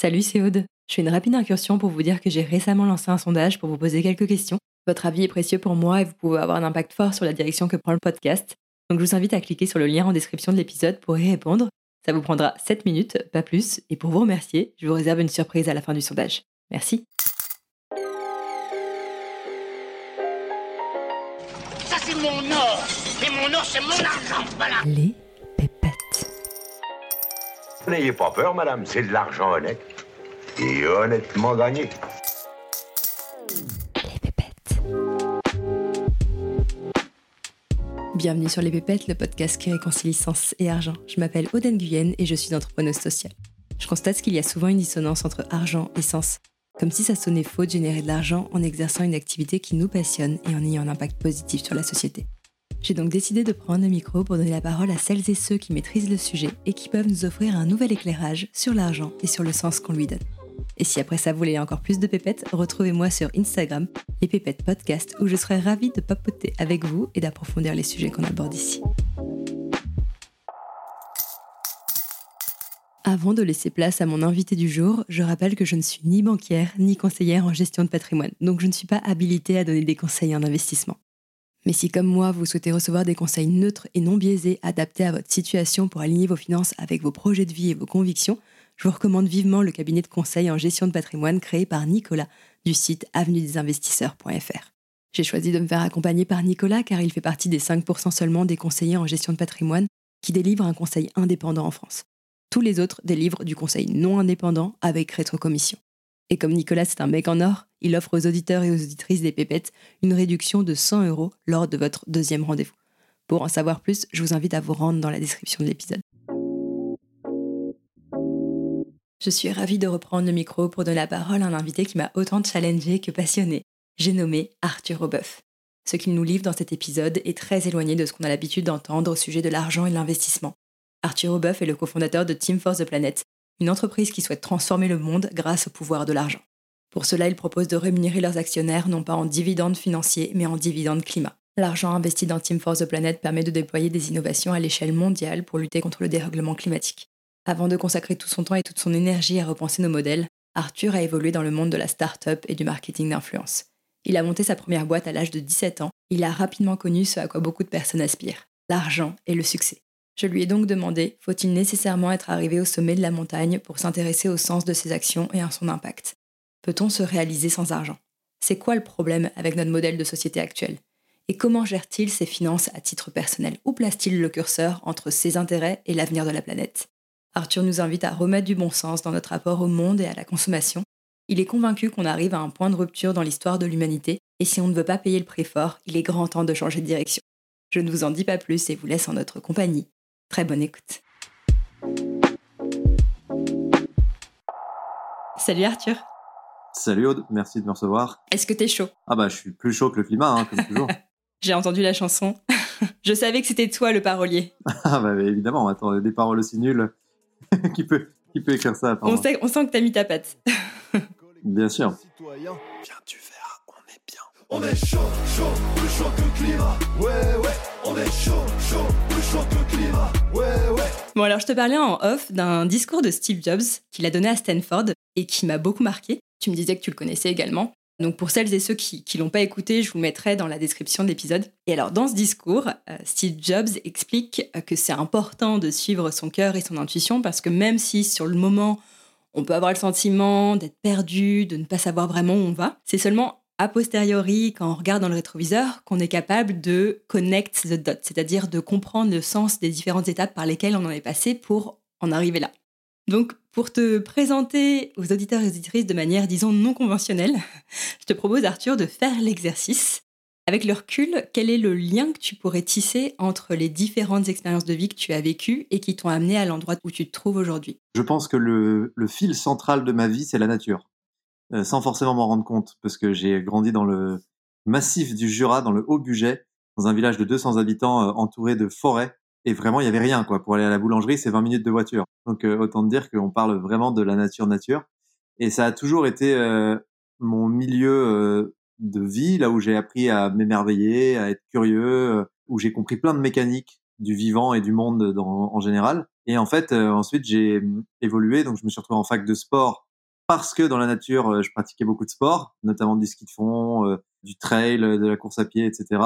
Salut, c'est Aude. Je fais une rapide incursion pour vous dire que j'ai récemment lancé un sondage pour vous poser quelques questions. Votre avis est précieux pour moi et vous pouvez avoir un impact fort sur la direction que prend le podcast. Donc je vous invite à cliquer sur le lien en description de l'épisode pour y répondre. Ça vous prendra 7 minutes, pas plus. Et pour vous remercier, je vous réserve une surprise à la fin du sondage. Merci. Ça, c'est mon or. Et mon or, c'est mon argent. Voilà. Les. N'ayez pas peur, madame, c'est de l'argent honnête. Et honnêtement gagné. Les pépettes. Bienvenue sur Les Pépettes, le podcast qui réconcilie sens et argent. Je m'appelle Oden Guyenne et je suis entrepreneuse sociale. Je constate qu'il y a souvent une dissonance entre argent et sens. Comme si ça sonnait faux de générer de l'argent en exerçant une activité qui nous passionne et en ayant un impact positif sur la société. J'ai donc décidé de prendre le micro pour donner la parole à celles et ceux qui maîtrisent le sujet et qui peuvent nous offrir un nouvel éclairage sur l'argent et sur le sens qu'on lui donne. Et si après ça vous voulez encore plus de pépettes, retrouvez-moi sur Instagram, les pépettes podcast, où je serai ravie de papoter avec vous et d'approfondir les sujets qu'on aborde ici. Avant de laisser place à mon invité du jour, je rappelle que je ne suis ni banquière ni conseillère en gestion de patrimoine, donc je ne suis pas habilitée à donner des conseils en investissement. Mais si comme moi, vous souhaitez recevoir des conseils neutres et non biaisés adaptés à votre situation pour aligner vos finances avec vos projets de vie et vos convictions, je vous recommande vivement le cabinet de conseil en gestion de patrimoine créé par Nicolas du site avenuedesinvestisseurs.fr. J'ai choisi de me faire accompagner par Nicolas car il fait partie des 5% seulement des conseillers en gestion de patrimoine qui délivrent un conseil indépendant en France. Tous les autres délivrent du conseil non indépendant avec rétrocommission. Et comme Nicolas c'est un mec en or, il offre aux auditeurs et aux auditrices des pépettes une réduction de 100 euros lors de votre deuxième rendez-vous. Pour en savoir plus, je vous invite à vous rendre dans la description de l'épisode. Je suis ravie de reprendre le micro pour donner la parole à un invité qui m'a autant challengé que passionné. J'ai nommé Arthur Aubeuf. Ce qu'il nous livre dans cet épisode est très éloigné de ce qu'on a l'habitude d'entendre au sujet de l'argent et de l'investissement. Arthur Aubeuf est le cofondateur de Team Force the Planet, une entreprise qui souhaite transformer le monde grâce au pouvoir de l'argent. Pour cela, il propose de rémunérer leurs actionnaires non pas en dividendes financiers, mais en dividendes climat. L'argent investi dans Team Force the Planet permet de déployer des innovations à l'échelle mondiale pour lutter contre le dérèglement climatique. Avant de consacrer tout son temps et toute son énergie à repenser nos modèles, Arthur a évolué dans le monde de la start-up et du marketing d'influence. Il a monté sa première boîte à l'âge de 17 ans. Il a rapidement connu ce à quoi beaucoup de personnes aspirent l'argent et le succès. Je lui ai donc demandé faut-il nécessairement être arrivé au sommet de la montagne pour s'intéresser au sens de ses actions et à son impact? Peut-on se réaliser sans argent? C'est quoi le problème avec notre modèle de société actuel? Et comment gère-t-il ses finances à titre personnel? Où place-t-il le curseur entre ses intérêts et l'avenir de la planète? Arthur nous invite à remettre du bon sens dans notre rapport au monde et à la consommation. Il est convaincu qu'on arrive à un point de rupture dans l'histoire de l'humanité, et si on ne veut pas payer le prix fort, il est grand temps de changer de direction. Je ne vous en dis pas plus et vous laisse en notre compagnie. Très bonne écoute. Salut Arthur. Salut Aude, merci de me recevoir. Est-ce que t'es chaud? Ah bah je suis plus chaud que le climat, hein, comme toujours. J'ai entendu la chanson. Je savais que c'était toi le parolier. ah bah évidemment, attends, des paroles aussi nulles. qui, peut, qui peut écrire ça on, sait, on sent que t'as mis ta patte. Bien sûr. Viens, tu On est chaud, chaud, plus chaud que le climat. Ouais, ouais, on est chaud, chaud, plus chaud que le climat. Ouais, ouais. Bon, alors je te parlais en off d'un discours de Steve Jobs qu'il a donné à Stanford et qui m'a beaucoup marqué. Tu me disais que tu le connaissais également. Donc pour celles et ceux qui ne l'ont pas écouté, je vous mettrai dans la description de l'épisode. Et alors dans ce discours, euh, Steve Jobs explique euh, que c'est important de suivre son cœur et son intuition parce que même si sur le moment on peut avoir le sentiment d'être perdu, de ne pas savoir vraiment où on va, c'est seulement a posteriori, quand on regarde dans le rétroviseur, qu'on est capable de connect the dots, c'est-à-dire de comprendre le sens des différentes étapes par lesquelles on en est passé pour en arriver là. Donc, pour te présenter aux auditeurs et auditrices de manière, disons, non conventionnelle, je te propose, Arthur, de faire l'exercice. Avec le recul, quel est le lien que tu pourrais tisser entre les différentes expériences de vie que tu as vécues et qui t'ont amené à l'endroit où tu te trouves aujourd'hui? Je pense que le, fil central de ma vie, c'est la nature. Euh, sans forcément m'en rendre compte, parce que j'ai grandi dans le massif du Jura, dans le Haut-Buget, dans un village de 200 habitants euh, entouré de forêts et vraiment il y avait rien quoi pour aller à la boulangerie c'est 20 minutes de voiture. Donc euh, autant dire qu'on parle vraiment de la nature nature. Et ça a toujours été euh, mon milieu euh, de vie là où j'ai appris à m'émerveiller à être curieux où j'ai compris plein de mécaniques du vivant et du monde dans, en général. Et en fait ensuite j'ai évolué. Donc je me suis retrouvé en fac de sport parce que dans la nature, euh, je pratiquais beaucoup de sport, notamment du ski de fond, euh, du trail, de la course à pied, etc.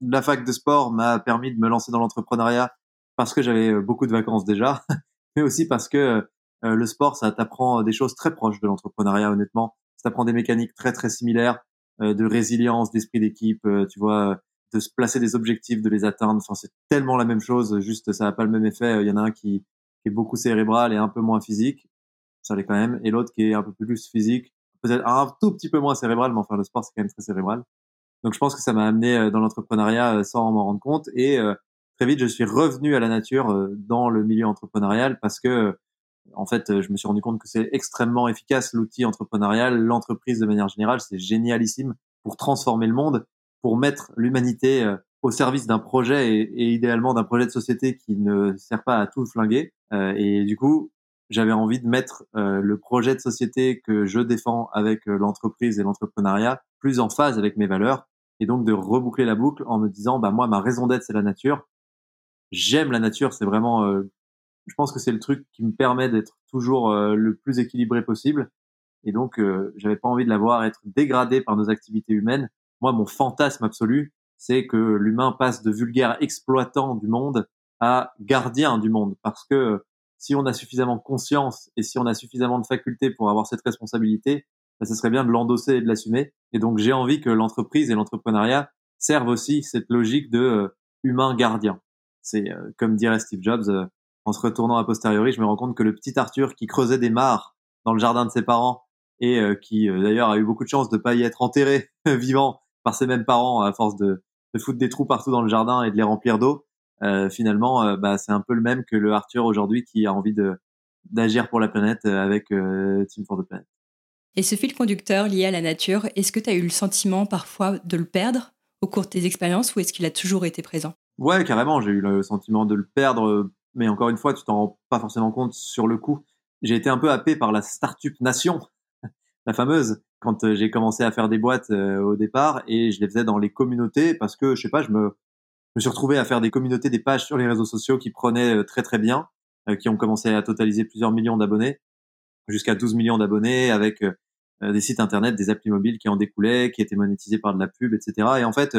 La fac de sport m'a permis de me lancer dans l'entrepreneuriat parce que j'avais euh, beaucoup de vacances déjà, mais aussi parce que le sport, ça t'apprend des choses très proches de l'entrepreneuriat, honnêtement. Ça t'apprend des mécaniques très très similaires, de résilience, d'esprit d'équipe, tu vois, de se placer des objectifs, de les atteindre. Enfin, c'est tellement la même chose, juste ça n'a pas le même effet. Il y en a un qui est beaucoup cérébral et un peu moins physique ça l'est quand même, et l'autre qui est un peu plus physique, peut-être un tout petit peu moins cérébral, mais enfin le sport c'est quand même très cérébral. Donc je pense que ça m'a amené euh, dans l'entrepreneuriat euh, sans m'en rendre compte, et euh, très vite je suis revenu à la nature dans le milieu entrepreneurial parce que en fait je me suis rendu compte que c'est extrêmement efficace l'outil entrepreneurial, l'entreprise de manière générale, c'est génialissime pour transformer le monde, pour mettre l'humanité au service d'un projet et, et idéalement d'un projet de société qui ne sert pas à tout flinguer. et du coup, j'avais envie de mettre euh, le projet de société que je défends avec euh, l'entreprise et l'entrepreneuriat plus en phase avec mes valeurs et donc de reboucler la boucle en me disant bah moi ma raison d'être c'est la nature. J'aime la nature c'est vraiment euh, je pense que c'est le truc qui me permet d'être toujours le plus équilibré possible et donc j'avais pas envie de la voir être dégradée par nos activités humaines. Moi mon fantasme absolu c'est que l'humain passe de vulgaire exploitant du monde à gardien du monde parce que si on a suffisamment conscience et si on a suffisamment de facultés pour avoir cette responsabilité, bah, ce serait bien de l'endosser et de l'assumer. Et donc, j'ai envie que l'entreprise et l'entrepreneuriat servent aussi cette logique de euh, humain gardien. C'est euh, comme dirait Steve Jobs, euh, en se retournant à posteriori, je me rends compte que le petit Arthur qui creusait des mares dans le jardin de ses parents et qui d'ailleurs a eu beaucoup de chance de pas y être enterré vivant par ses mêmes parents à force de, de foutre des trous partout dans le jardin et de les remplir d'eau, euh, finalement, euh, bah, c'est un peu le même que le Arthur aujourd'hui qui a envie de d'agir pour la planète euh, avec Team for the Planet. Et ce fil conducteur lié à la nature, est-ce que tu as eu le sentiment parfois de le perdre au cours de tes expériences ou est-ce qu'il a toujours été présent? Ouais, carrément, j'ai eu le sentiment de le perdre, mais encore une fois, tu t'en rends pas forcément compte sur le coup. J'ai été un peu happé par la Startup Nation, la fameuse, quand j'ai commencé à faire des boîtes au départ et je les faisais dans les communautés parce que, je sais pas, je me, me suis retrouvé à faire des communautés, des pages sur les réseaux sociaux qui prenaient euh, très très bien, euh, qui ont commencé à totaliser plusieurs millions d'abonnés, jusqu'à 12 millions d'abonnés, avec euh, des sites internet, des applis mobiles qui en découlaient, qui étaient monétisés par de la pub, etc. Et en fait,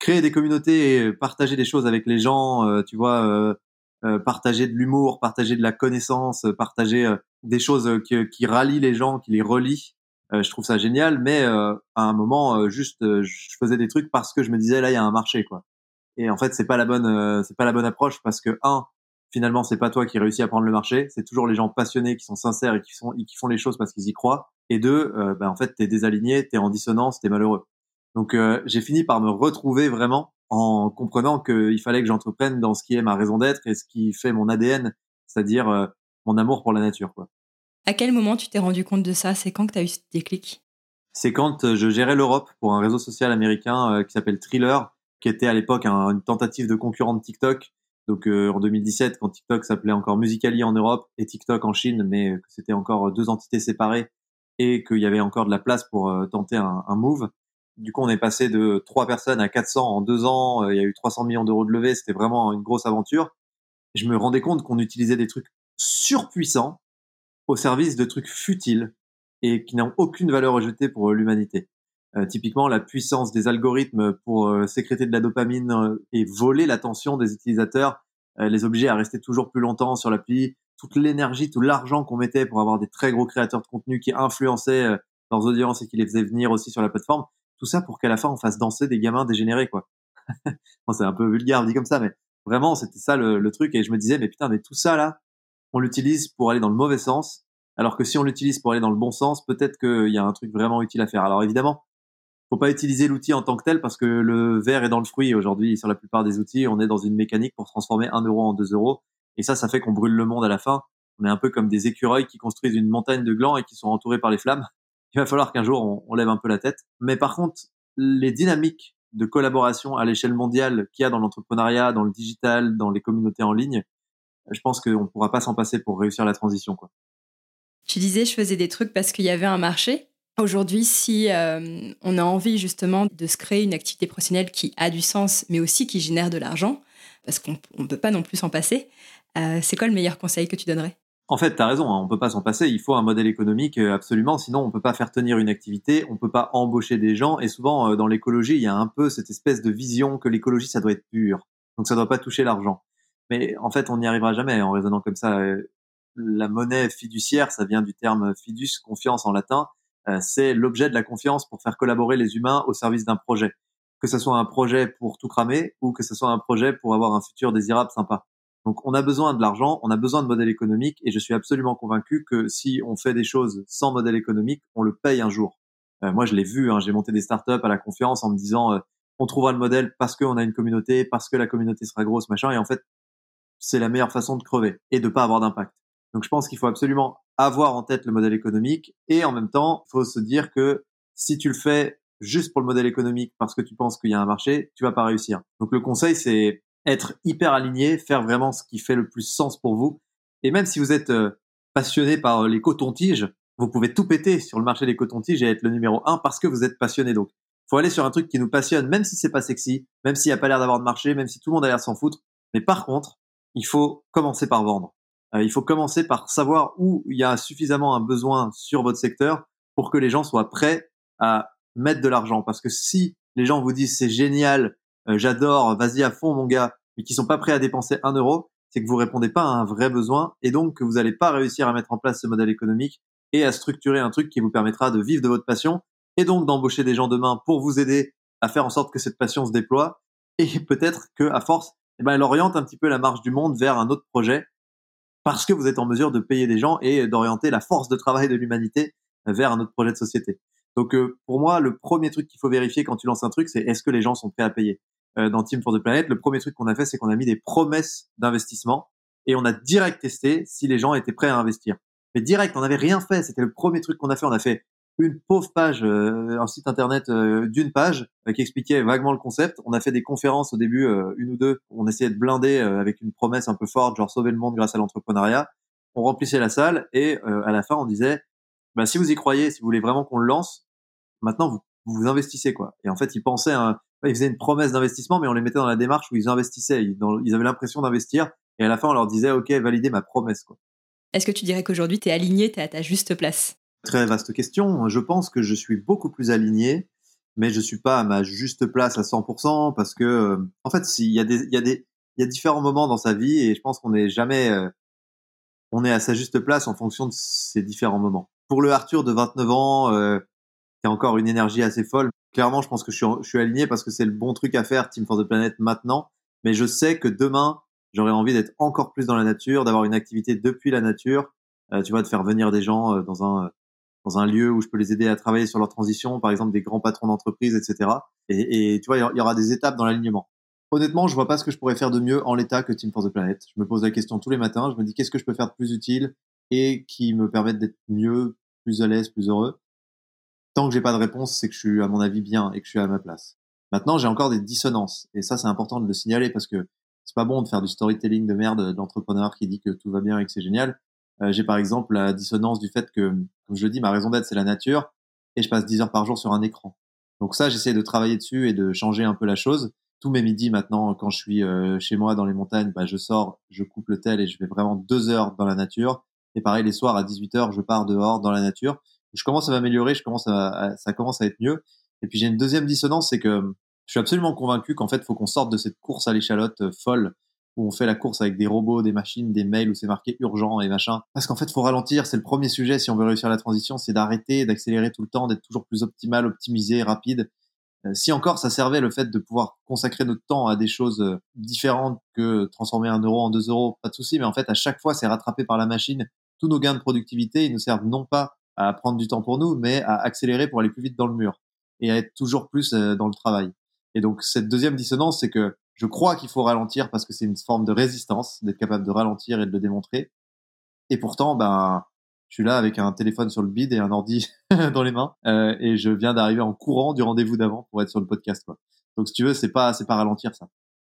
créer des communautés, et partager des choses avec les gens, tu vois, partager de l'humour, partager de la connaissance, partager des choses qui, qui, rallient les gens, qui les relient. je trouve ça génial, mais à un moment, juste, je faisais des trucs parce que je me disais là, il y a un marché, quoi. Et en fait, c'est pas la bonne, euh, c'est pas la bonne approche parce que un, finalement, c'est pas toi qui réussis à prendre le marché, c'est toujours les gens passionnés qui sont sincères et qui sont, qui font les choses parce qu'ils y croient. Et deux, euh, ben, en fait, t'es désaligné, t'es en dissonance, t'es malheureux. Donc, euh, j'ai fini par me retrouver vraiment en comprenant qu'il fallait que j'entreprenne dans ce qui est ma raison d'être et ce qui fait mon ADN, c'est-à-dire euh, mon amour pour la nature. Quoi. À quel moment tu t'es rendu compte de ça? C'est quand que tu as eu ce déclic? C'est quand je gérais l'Europe pour un réseau social américain qui s'appelle Thriller qui était à l'époque une tentative de concurrent de TikTok. Donc euh, en 2017, quand TikTok s'appelait encore Musicali en Europe et TikTok en Chine, mais que c'était encore deux entités séparées et qu'il y avait encore de la place pour euh, tenter un, un, move. Du coup, on est passé de trois personnes à 400 en deux ans. Euh, il y a eu 300 millions d'euros de levée. C'était vraiment une grosse aventure. Je me rendais compte qu'on utilisait des trucs surpuissants au service de trucs futiles et qui n'ont aucune valeur ajoutée pour l'humanité. Euh, typiquement, la puissance des algorithmes pour euh, sécréter de la dopamine euh, et voler l'attention des utilisateurs les obliger à rester toujours plus longtemps sur l'appli. Toute l'énergie, tout l'argent qu'on mettait pour avoir des très gros créateurs de contenu qui influençaient leurs audiences et qui les faisaient venir aussi sur la plateforme. Tout ça pour qu'à la fin, on fasse danser des gamins dégénérés, quoi. bon, c'est un peu vulgaire dit comme ça, mais vraiment, c'était ça le, le, truc. Et je me disais, mais putain, mais tout ça là, on l'utilise pour aller dans le mauvais sens. Alors que si on l'utilise pour aller dans le bon sens, peut-être qu'il y a un truc vraiment utile à faire. Alors évidemment, faut pas utiliser l'outil en tant que tel parce que le verre est dans le fruit. Aujourd'hui, sur la plupart des outils, on est dans une mécanique pour transformer un euro en deux euros. Et ça, ça fait qu'on brûle le monde à la fin. On est un peu comme des écureuils qui construisent une montagne de glands et qui sont entourés par les flammes. Il va falloir qu'un jour, on, lève un peu la tête. Mais par contre, les dynamiques de collaboration à l'échelle mondiale qu'il y a dans l'entrepreneuriat, dans le digital, dans les communautés en ligne, je pense qu'on ne pourra pas s'en passer pour réussir la transition. Quoi. Tu disais, je faisais des trucs parce qu'il y avait un marché. Aujourd'hui, si euh, on a envie justement de se créer une activité professionnelle qui a du sens, mais aussi qui génère de l'argent, parce qu'on ne peut pas non plus s'en passer, euh, c'est quoi le meilleur conseil que tu donnerais? En fait, tu as raison, hein, on peut pas s'en passer. Il faut un modèle économique euh, absolument, sinon on peut pas faire tenir une activité, on peut pas embaucher des gens. Et souvent, dans l'écologie, il y a un peu cette espèce de vision que l'écologie, ça doit être pur, donc ça doit pas toucher l'argent. Mais en fait, on n'y arrivera jamais en raisonnant comme ça. La monnaie fiduciaire, ça vient du terme fidus, confiance en latin. Euh, C'est l'objet de la confiance pour faire collaborer les humains au service d'un projet. Que ce soit un projet pour tout cramer ou que ce soit un projet pour avoir un futur désirable sympa. Donc on a besoin de l'argent, on a besoin de modèle économique et je suis absolument convaincu que si on fait des choses sans modèle économique, on le paye un jour. Euh, moi je l'ai vu, hein, j'ai monté des startups à la confiance en me disant euh, on trouvera le modèle parce qu'on a une communauté, parce que la communauté sera grosse, machin, et en fait c'est la meilleure façon de crever et de pas avoir d'impact. Donc je pense qu'il faut absolument avoir en tête le modèle économique et en même temps, faut se dire que si tu le fais juste pour le modèle économique parce que tu penses qu'il y a un marché, tu vas pas réussir. Donc le conseil c'est être hyper aligné, faire vraiment ce qui fait le plus sens pour vous. Et même si vous êtes euh, passionné par euh, les cotons-tiges, vous pouvez tout péter sur le marché des cotons-tiges et être le numéro un parce que vous êtes passionné. Donc, faut aller sur un truc qui nous passionne, même si c'est pas sexy, même s'il n'y a pas l'air d'avoir de marché, même si tout le monde a l'air s'en foutre. Mais par contre, il faut commencer par vendre. Euh, il faut commencer par savoir où il y a suffisamment un besoin sur votre secteur pour que les gens soient prêts à mettre de l'argent. Parce que si les gens vous disent c'est génial, euh, j'adore, vas-y à fond mon gars, mais qui sont pas prêts à dépenser un euro, c'est que vous répondez pas à un vrai besoin et donc que vous n'allez pas réussir à mettre en place ce modèle économique et à structurer un truc qui vous permettra de vivre de votre passion et donc d'embaucher des gens demain pour vous aider à faire en sorte que cette passion se déploie et peut-être que à force, eh ben, elle oriente un petit peu la marche du monde vers un autre projet parce que vous êtes en mesure de payer des gens et d'orienter la force de travail de l'humanité vers un autre projet de société. Donc euh, pour moi, le premier truc qu'il faut vérifier quand tu lances un truc, c'est est-ce que les gens sont prêts à payer? Euh, dans Team for the Planet, le premier truc qu'on a fait, c'est qu'on a mis des promesses d'investissement et on a direct testé si les gens étaient prêts à investir. Mais direct, on n'avait rien fait. C'était le premier truc qu'on a fait. On a fait une pauvre page, euh, un site internet euh, d'une page euh, qui expliquait vaguement le concept. On a fait des conférences au début, euh, une ou deux. On essayait de blinder euh, avec une promesse un peu forte, genre sauver le monde grâce à l'entrepreneuriat. On remplissait la salle et euh, à la fin, on disait, bah, si vous y croyez, si vous voulez vraiment qu'on le lance, maintenant vous, vous investissez quoi. Et en fait, ils pensaient, un, ils faisaient une promesse d'investissement, mais on les mettait dans la démarche où ils investissaient. Ils, avaient l'impression d'investir et à la fin, on leur disait, ok, validez ma promesse quoi. Est-ce que tu dirais qu'aujourd'hui, tu es aligné, tu es à ta juste place? Très vaste question. Je pense que je suis beaucoup plus aligné, mais je suis pas à ma juste place à 100% parce que, euh, en fait, s'il y a des, il y a des, il y a différents moments dans sa vie et je pense qu'on n'est jamais, euh, on est à sa juste place en fonction de ces différents moments. Pour le Arthur de 29 ans, euh, qui a encore une énergie assez folle, clairement, je pense que je suis, je suis aligné parce que c'est le bon truc à faire, Team for the Planet maintenant. Mais je sais que demain, j'aurais envie d'être encore plus dans la nature, d'avoir une activité depuis la nature, euh, tu vois, de faire venir des gens euh, dans un dans un lieu où je peux les aider à travailler sur leur transition, par exemple des grands patrons d'entreprise, etc. Et, tu vois, il y aura des étapes dans l'alignement. Honnêtement, je vois pas ce que je pourrais faire de mieux en l'état que Team for the Planet. Je me pose la question tous les matins. Je me dis qu'est-ce que je peux faire de plus utile et qui me permette d'être mieux, plus à l'aise, plus heureux? Tant que j'ai pas de réponse, c'est que je suis à mon avis bien et que je suis à ma place. Maintenant, j'ai encore des dissonances et ça, c'est important de le signaler parce que c'est pas bon de faire du storytelling de merde d'entrepreneur qui dit que tout va bien et que c'est génial. Euh, j'ai par exemple la dissonance du fait que, comme je le dis, ma raison d'être c'est la nature et je passe 10 heures par jour sur un écran. Donc ça, j'essaie de travailler dessus et de changer un peu la chose. Tous mes midis maintenant, quand je suis euh, chez moi dans les montagnes, bah, je sors, je coupe le tel et je vais vraiment deux heures dans la nature. Et pareil, les soirs à 18 heures, je pars dehors dans la nature. Je commence à m'améliorer, je commence à, ça commence à être mieux. Et puis j'ai une deuxième dissonance, c'est que je suis absolument convaincu qu'en fait, faut qu'on sorte de cette course à l'échalote euh, folle où on fait la course avec des robots, des machines, des mails où c'est marqué urgent et machin. Parce qu'en fait, faut ralentir. C'est le premier sujet si on veut réussir la transition, c'est d'arrêter, d'accélérer tout le temps, d'être toujours plus optimal, optimisé, rapide. Euh, si encore ça servait le fait de pouvoir consacrer notre temps à des choses euh, différentes que transformer un euro en deux euros, pas de souci. Mais en fait, à chaque fois, c'est rattrapé par la machine. Tous nos gains de productivité, ils nous servent non pas à prendre du temps pour nous, mais à accélérer pour aller plus vite dans le mur et à être toujours plus euh, dans le travail. Et donc cette deuxième dissonance, c'est que je crois qu'il faut ralentir parce que c'est une forme de résistance, d'être capable de ralentir et de le démontrer. Et pourtant, ben, je suis là avec un téléphone sur le bide et un ordi dans les mains, euh, et je viens d'arriver en courant du rendez-vous d'avant pour être sur le podcast, quoi. Donc si tu veux, c'est pas, c'est pas ralentir ça.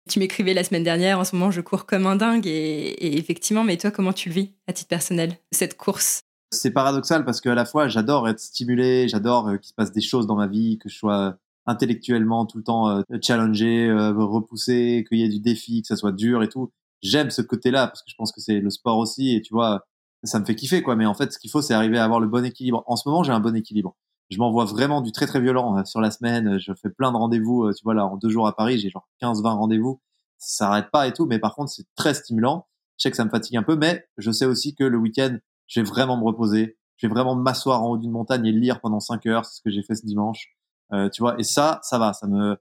Tu m'écrivais la semaine dernière, en ce moment je cours comme un dingue et, et effectivement, mais toi comment tu le vis à titre personnel, cette course? C'est paradoxal parce qu'à la fois, j'adore être stimulé, j'adore euh, qu'il se passe des choses dans ma vie, que je sois intellectuellement tout le temps euh, challengé, euh, repoussé, qu'il y ait du défi, que ça soit dur et tout. J'aime ce côté-là parce que je pense que c'est le sport aussi et tu vois, ça me fait kiffer quoi. Mais en fait, ce qu'il faut, c'est arriver à avoir le bon équilibre. En ce moment, j'ai un bon équilibre. Je m'envoie vraiment du très très violent euh, sur la semaine. Je fais plein de rendez-vous. Tu vois là, en deux jours à Paris, j'ai genre 15-20 rendez-vous. Ça s'arrête pas et tout. Mais par contre, c'est très stimulant. Je sais que ça me fatigue un peu, mais je sais aussi que le week-end, je vais vraiment me reposer. Je vais vraiment m'asseoir en haut d'une montagne et lire pendant 5 heures. C'est ce que j'ai fait ce dimanche. Euh, tu vois. Et ça, ça va. Ça me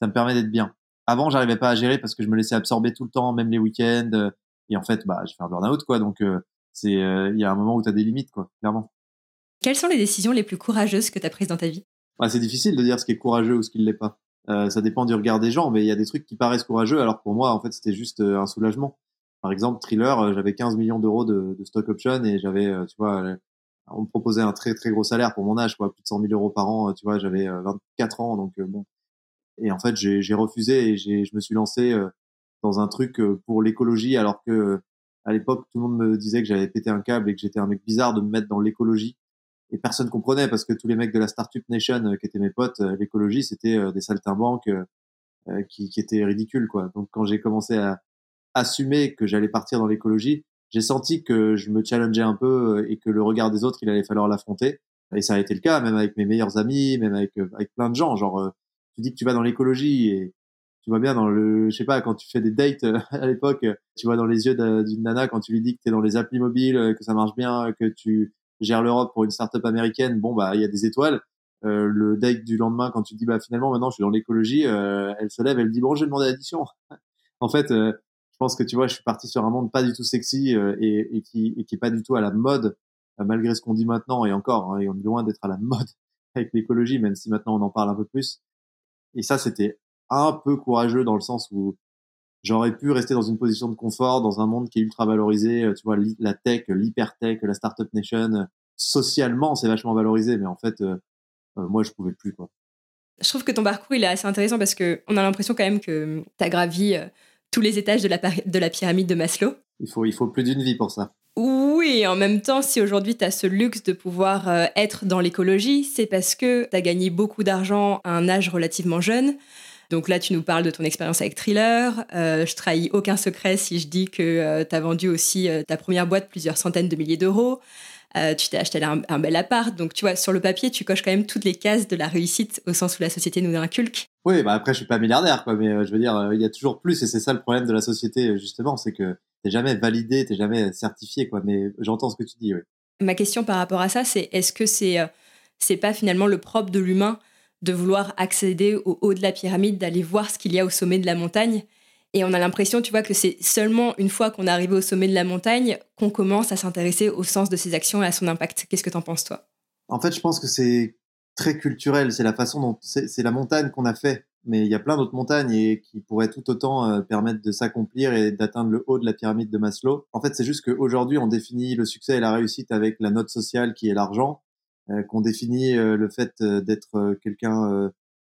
ça me permet d'être bien. Avant, j'arrivais pas à gérer parce que je me laissais absorber tout le temps, même les week-ends. euh, Et en fait, bah, je fais un burn-out, quoi. Donc, euh, c'est, euh, il y a un moment où tu as des limites, quoi, clairement. Quelles sont les décisions les plus courageuses que tu as prises dans ta vie? Ouais, c'est difficile de dire ce qui est courageux ou ce qui ne l'est pas. Euh, ça dépend du regard des gens, mais il y a des trucs qui paraissent courageux, alors pour moi, en fait, c'était juste un soulagement. Par exemple, Thriller, j'avais 15 millions d'euros de, de stock option et j'avais, tu vois, on me proposait un très très gros salaire pour mon âge, quoi, plus de 100 000 euros par an. euh, Tu vois, j'avais euh, 24 ans, donc euh, bon. Et en fait, j'ai refusé et je me suis lancé euh, dans un truc euh, pour l'écologie, alors que euh, à l'époque, tout le monde me disait que j'avais pété un câble et que j'étais un mec bizarre de me mettre dans l'écologie. Et personne comprenait parce que tous les mecs de la Startup Nation euh, qui étaient mes potes, euh, l'écologie, c'était euh, des saltimbanques euh, euh, qui, qui étaient ridicules, quoi. Donc quand j'ai commencé à assumer que j'allais partir dans l'écologie, j'ai senti que je me challengeais un peu euh, et que le regard des autres, il allait falloir l'affronter. Et ça a été le cas, même avec mes meilleurs amis, même avec euh, avec plein de gens. Genre, euh, tu dis que tu vas dans l'écologie et tu vois bien dans le, je sais pas, quand tu fais des dates à l'époque, tu vois dans les yeux d'un- d'une nana quand tu lui dis que tu es dans les applis mobiles, que ça marche bien, que tu gères l'Europe pour une startup américaine. Bon bah il y a des étoiles. Le date du lendemain quand tu dis bah finalement maintenant je suis dans l'écologie, elle se lève, elle dit bon j'ai demandé l'addition. en fait, pense que tu vois, je suis parti sur un monde pas du tout sexy euh, et, et qui et qui est pas du tout à la mode euh, malgré ce qu'on dit maintenant et encore, hein, et on est loin d'être à la mode avec l'écologie, même si maintenant on en parle un peu plus. Et ça, c'était un peu courageux dans le sens où j'aurais pu rester dans une position de confort dans un monde qui est ultra valorisé. euh, Tu vois, la tech, l'hypertech, la startup nation, euh, socialement, c'est vachement valorisé, mais en fait, moi, je pouvais plus, quoi. Je trouve que ton parcours il est assez intéressant parce que on a l'impression quand même que tu as gravi tous les étages de la, pari- de la pyramide de Maslow. Il faut, il faut plus d'une vie pour ça. Oui, en même temps, si aujourd'hui tu as ce luxe de pouvoir euh, être dans l'écologie, c'est parce que tu as gagné beaucoup d'argent à un âge relativement jeune. Donc là, tu nous parles de ton expérience avec Thriller. Euh, je trahis aucun secret si je dis que tu as vendu aussi euh, ta première boîte plusieurs centaines de milliers d'euros. Euh, tu t'es acheté un, un bel appart. Donc tu vois, sur le papier, tu coches quand même toutes les cases de la réussite au sens où la société nous inculque. Oui, bah après, je suis pas milliardaire, quoi, mais euh, je veux dire, euh, il y a toujours plus, et c'est ça le problème de la société, euh, justement, c'est que t'es jamais validé, t'es jamais certifié, quoi. Mais j'entends ce que tu dis, oui. Ma question par rapport à ça, c'est est-ce que c'est euh, c'est pas finalement le propre de l'humain de vouloir accéder au haut de la pyramide, d'aller voir ce qu'il y a au sommet de la montagne? Et on a l'impression, tu vois, que c'est seulement une fois qu'on est arrivé au sommet de la montagne qu'on commence à s'intéresser au sens de ses actions et à son impact. Qu'est-ce que t'en penses, toi? En fait, je pense que c'est très culturel. C'est la façon dont c'est la montagne qu'on a fait. Mais il y a plein d'autres montagnes et qui pourraient tout autant euh, permettre de s'accomplir et d'atteindre le haut de la pyramide de Maslow. En fait, c'est juste qu'aujourd'hui, on définit le succès et la réussite avec la note sociale qui est l'argent, euh, qu'on définit euh, le fait euh, d'être euh, quelqu'un euh,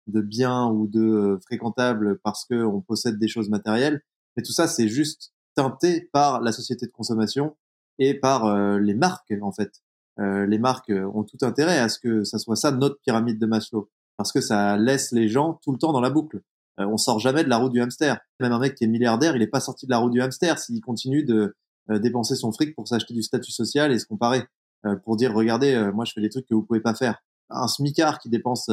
de bien ou de fréquentable parce qu'on possède des choses matérielles. Mais tout ça, c'est juste teinté par la société de consommation et par les marques, en fait. Euh, les marques euh, ont tout intérêt à ce que ça soit ça notre pyramide de Maslow parce que ça laisse les gens tout le temps dans la boucle. Euh, on sort jamais de la roue du hamster. Même un mec qui est milliardaire, il est pas sorti de la roue du hamster s'il continue de euh, dépenser son fric pour s'acheter du statut social et se comparer euh, pour dire regardez, moi je fais des trucs que vous pouvez pas faire. Un smicard qui dépense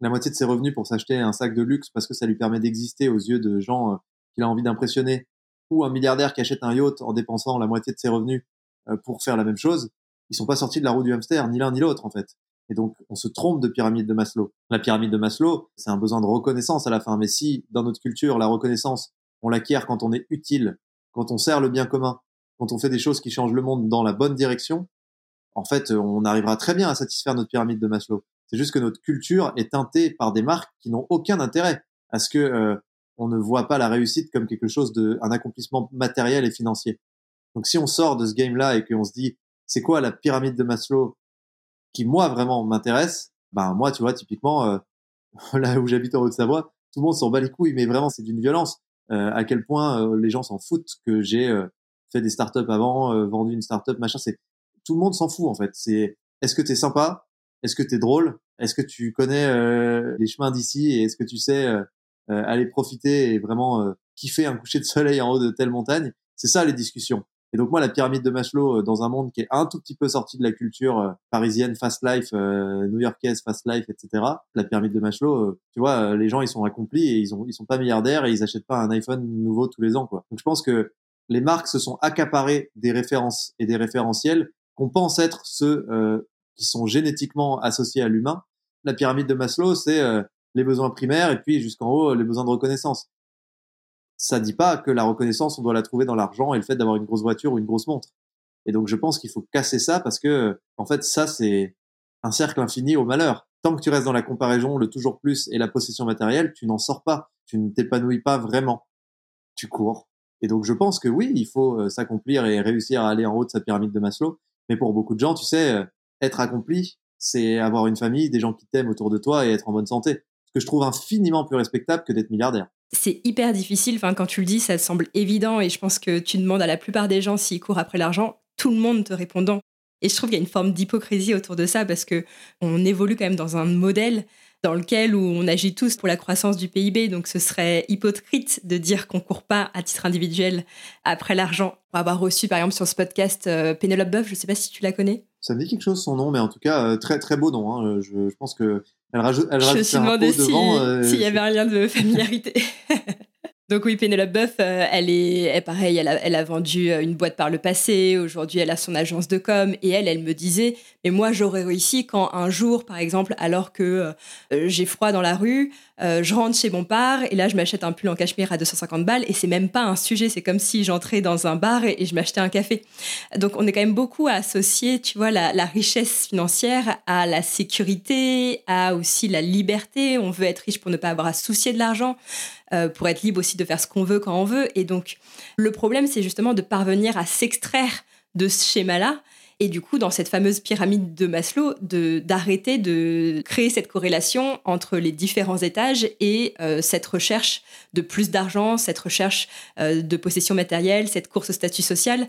la moitié de ses revenus pour s'acheter un sac de luxe parce que ça lui permet d'exister aux yeux de gens qu'il a envie d'impressionner, ou un milliardaire qui achète un yacht en dépensant la moitié de ses revenus pour faire la même chose, ils sont pas sortis de la roue du hamster, ni l'un ni l'autre en fait. Et donc, on se trompe de pyramide de Maslow. La pyramide de Maslow, c'est un besoin de reconnaissance à la fin. Mais si, dans notre culture, la reconnaissance, on l'acquiert quand on est utile, quand on sert le bien commun, quand on fait des choses qui changent le monde dans la bonne direction, en fait, on arrivera très bien à satisfaire notre pyramide de Maslow. C'est juste que notre culture est teintée par des marques qui n'ont aucun intérêt à ce que euh, on ne voit pas la réussite comme quelque chose de, un accomplissement matériel et financier. Donc, si on sort de ce game-là et qu'on se dit, c'est quoi la pyramide de Maslow qui moi vraiment m'intéresse, ben moi tu vois typiquement euh, là où j'habite en Haute-Savoie, tout le monde s'en bat les couilles, mais vraiment c'est d'une violence. Euh, à quel point euh, les gens s'en foutent que j'ai euh, fait des startups avant, euh, vendu une startup, machin. C'est tout le monde s'en fout en fait. C'est est-ce que t'es sympa, est-ce que t'es drôle, est-ce que tu connais euh, les chemins d'ici? Et est-ce que tu sais aller profiter et vraiment kiffer un coucher de soleil en haut de telle montagne? C'est ça les discussions. Et donc moi, la pyramide de Maslow, euh, dans un monde qui est un tout petit peu sorti de la culture euh, parisienne, fast life, euh, new-yorkaise, fast life, etc. La pyramide de Maslow, tu vois, les gens ils sont accomplis et ils ont ils sont pas milliardaires et ils achètent pas un iPhone nouveau tous les ans, quoi. Donc je pense que les marques se sont accaparées des références et des référentiels qu'on pense être ceux qui sont génétiquement associés à l'humain. La pyramide de Maslow, c'est les besoins primaires et puis jusqu'en haut les besoins de reconnaissance ça dit pas que la reconnaissance, on doit la trouver dans l'argent et le fait d'avoir une grosse voiture ou une grosse montre. Et donc, je pense qu'il faut casser ça parce que, en fait, ça, c'est un cercle infini au malheur. Tant que tu restes dans la comparaison, le toujours plus et la possession matérielle, tu n'en sors pas. Tu ne t'épanouis pas vraiment. Tu cours. Et donc, je pense que oui, il faut euh, s'accomplir et réussir à aller en haut de sa pyramide de Maslow. Mais pour beaucoup de gens, tu sais, euh, être accompli, c'est avoir une famille, des gens qui t'aiment autour de toi et être en bonne santé. Ce que je trouve infiniment plus respectable que d'être milliardaire c'est hyper difficile. Enfin, quand tu le dis, ça semble évident et je pense que tu demandes à la plupart des gens s'ils courent après l'argent, tout le monde te répondant. Et je trouve qu'il y a une forme d'hypocrisie autour de ça parce que on évolue quand même dans un modèle dans lequel où on agit tous pour la croissance du PIB. Donc, ce serait hypocrite de dire qu'on court pas à titre individuel après l'argent. Pour avoir reçu, par exemple, sur ce podcast, euh, Pénélope Boeuf, je sais pas si tu la connais. Ça me dit quelque chose son nom, mais en tout cas, euh, très très beau nom. Hein. Je, je, pense que elle rajoute, elle je me suis demandé euh, s'il y avait un lien de familiarité. Donc oui, Pénélope Boeuf, euh, elle est, pareil, elle a, elle a, vendu euh, une boîte par le passé. Aujourd'hui, elle a son agence de com et elle, elle me disait, mais moi, j'aurais réussi quand un jour, par exemple, alors que j'ai froid dans la rue, je rentre chez mon père et là, je m'achète un pull en cachemire à 250 balles et c'est même pas un sujet. C'est comme si j'entrais dans un bar et, je m'achetais un café. Donc on est quand même beaucoup à associer, tu vois, la, la richesse financière à la sécurité, à aussi la liberté. On veut être riche pour ne pas avoir à soucier de l'argent. Euh, pour être libre aussi de faire ce qu'on veut quand on veut. Et donc, le problème, c'est justement de parvenir à s'extraire de ce schéma-là. Et du coup, dans cette fameuse pyramide de Maslow, d'arrêter de, créer cette corrélation entre les différents étages et euh, cette recherche de plus d'argent, cette recherche euh, de possession matérielle, cette course au statut social.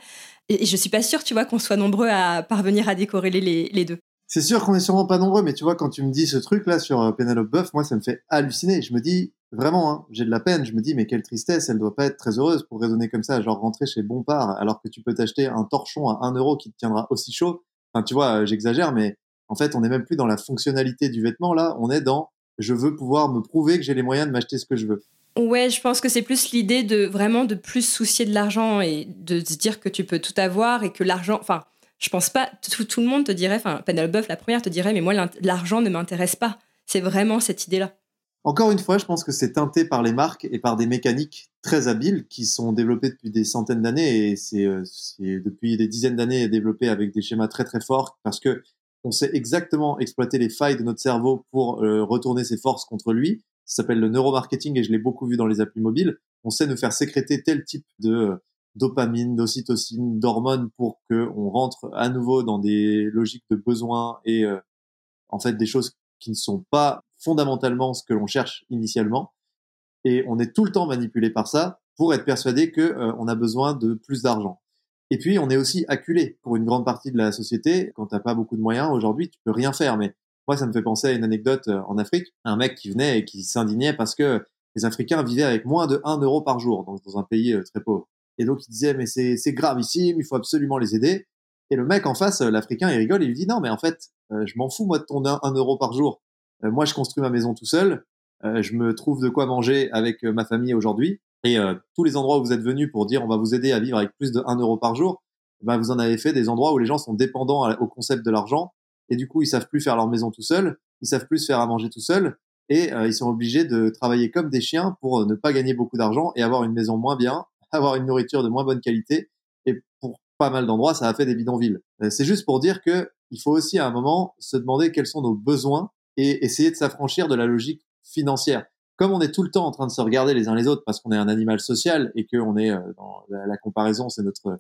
Et, je suis pas sûre, tu vois, qu'on soit nombreux à parvenir à décorréler les, les deux. C'est sûr qu'on est sûrement pas nombreux, mais tu vois, quand tu me dis ce truc-là sur Penelope Buff, moi, ça me fait halluciner. Je me dis, Vraiment, hein, j'ai de la peine. Je me dis, mais quelle tristesse, elle doit pas être très heureuse pour raisonner comme ça, genre rentrer chez Bompard, alors que tu peux t'acheter un torchon à 1 euro qui te tiendra aussi chaud. Enfin, tu vois, euh, j'exagère, mais en fait, on n'est même plus dans la fonctionnalité du vêtement, là. On est dans, je veux pouvoir me prouver que j'ai les moyens de m'acheter ce que je veux. Ouais, je pense que c'est plus l'idée de vraiment de plus soucier de l'argent et de se dire que tu peux tout avoir et que l'argent, enfin, je pense pas, tout, tout le monde te dirait, enfin, Penelope la première, te dirait, mais moi, l'argent ne m'intéresse pas. C'est vraiment cette idée-là. Encore une fois, je pense que c'est teinté par les marques et par des mécaniques très habiles qui sont développées depuis des centaines d'années et c'est euh, depuis des dizaines d'années développé avec des schémas très très forts parce que on sait exactement exploiter les failles de notre cerveau pour euh, retourner ses forces contre lui. Ça s'appelle le neuromarketing et je l'ai beaucoup vu dans les applis mobiles. On sait nous faire sécréter tel type de euh, dopamine, d'ocytocine, d'hormones pour que on rentre à nouveau dans des logiques de besoins et en fait des choses qui ne sont pas fondamentalement ce que l'on cherche initialement. Et on est tout le temps manipulé par ça pour être persuadé que euh, on a besoin de plus d'argent. Et puis on est aussi acculé pour une grande partie de la société. Quand t'as pas beaucoup de moyens aujourd'hui, tu peux rien faire. Mais moi, ça me fait penser à une anecdote euh, en Afrique, un mec qui venait et qui s'indignait parce que les Africains vivaient avec moins de 1 euro par jour, dans un pays euh, très pauvre. Et donc il disait mais c'est c'est gravissime, il faut absolument les aider. Et le mec en face, l'Africain, il rigole, il lui dit non mais en fait, je m'en fous moi de ton 1 euro par jour. Euh, moi, je construis ma maison tout seul. Euh, je me trouve de quoi manger avec euh, ma famille aujourd'hui. Et tous les endroits où vous êtes venus pour dire on va vous aider à vivre avec plus de 1 euro par jour, ben vous en avez fait des endroits où les gens sont dépendants au concept de l'argent et du coup ils savent plus faire leur maison tout seuls, ils savent plus se faire à manger tout seuls et ils sont obligés de travailler comme des chiens pour ne pas gagner beaucoup d'argent et avoir une maison moins bien, avoir une nourriture de moins bonne qualité et pour pas mal d'endroits ça a fait des bidonvilles. C'est juste pour dire que il faut aussi à un moment se demander quels sont nos besoins et essayer de s'affranchir de la logique financière. Comme on est tout le temps en train de se regarder les uns les autres parce qu'on est un animal social et qu'on est euh, dans la, comparaison, c'est notre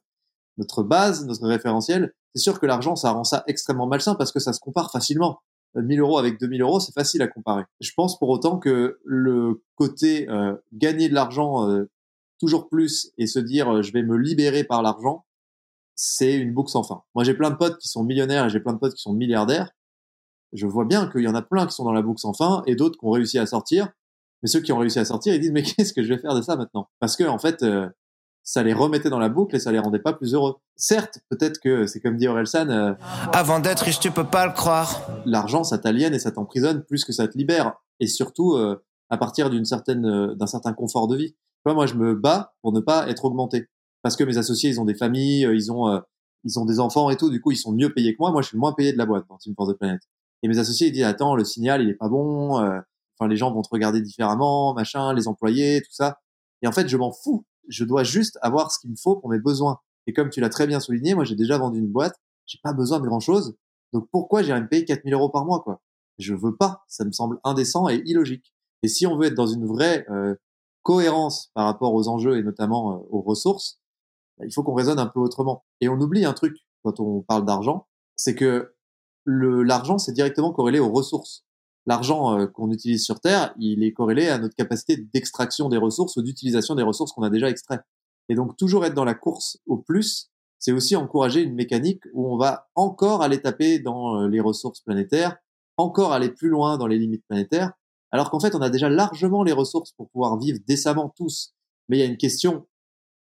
notre base, notre référentiel, c'est sûr que l'argent, ça rend ça extrêmement malsain parce que ça se compare facilement. 1000 euh, euros avec 2000 euros, c'est facile à comparer. Je pense pour autant que le côté euh, gagner de l'argent toujours plus et se dire je vais me libérer par l'argent, c'est une boucle sans fin. Moi, j'ai plein de potes qui sont millionnaires et j'ai plein de potes qui sont milliardaires je vois bien qu'il y en a plein qui sont dans la boucle sans fin et d'autres qui ont réussi à sortir. Mais ceux qui ont réussi à sortir, ils disent mais qu'est-ce que je vais faire de ça maintenant? Parce que en fait, euh, ça les remettait dans la boucle et ça les rendait pas plus heureux. Certes, peut-être que c'est comme dit Orelsan, euh, Avant d'être riche, tu peux pas le croire. l'argent ça t'aliène et ça t'emprisonne plus que ça te libère et surtout euh, à partir d'une certaine euh, d'un certain confort de vie. Vois, moi je me bats pour ne pas être augmenté parce que mes associés ils ont des familles, euh, ils ont euh, ils ont des enfants et tout, du coup ils sont mieux payés que moi. Moi je suis le moins payé de la boîte dans Team Force the Planet. Et mes associés ils disent attends le signal il est pas bon, euh, enfin les gens vont te regarder différemment, machin, les employés, tout ça. Et en fait je m'en fous. Je dois juste avoir ce qu'il me faut pour mes besoins. Et comme tu l'as très bien souligné, moi j'ai déjà vendu une boîte, j'ai pas besoin de grand chose. Donc pourquoi j'irais me payer 4000 euros par mois quoi? Je veux pas. Ça me semble indécent et illogique. Et si on veut être dans une vraie euh, cohérence par rapport aux enjeux et notamment euh, aux ressources, bah, il faut qu'on raisonne un peu autrement. Et on oublie un truc quand on parle d'argent, c'est que l'argent c'est directement corrélé aux ressources. L'argent euh, qu'on utilise sur Terre, il est corrélé à notre capacité d'extraction des ressources ou d'utilisation des ressources qu'on a déjà extraites. Et donc toujours être dans la course au plus, c'est aussi encourager une mécanique où on va encore aller taper dans euh, les ressources planétaires, encore aller plus loin dans les limites planétaires, alors qu'en fait on a déjà largement les ressources pour pouvoir vivre décemment tous. Mais il y a une question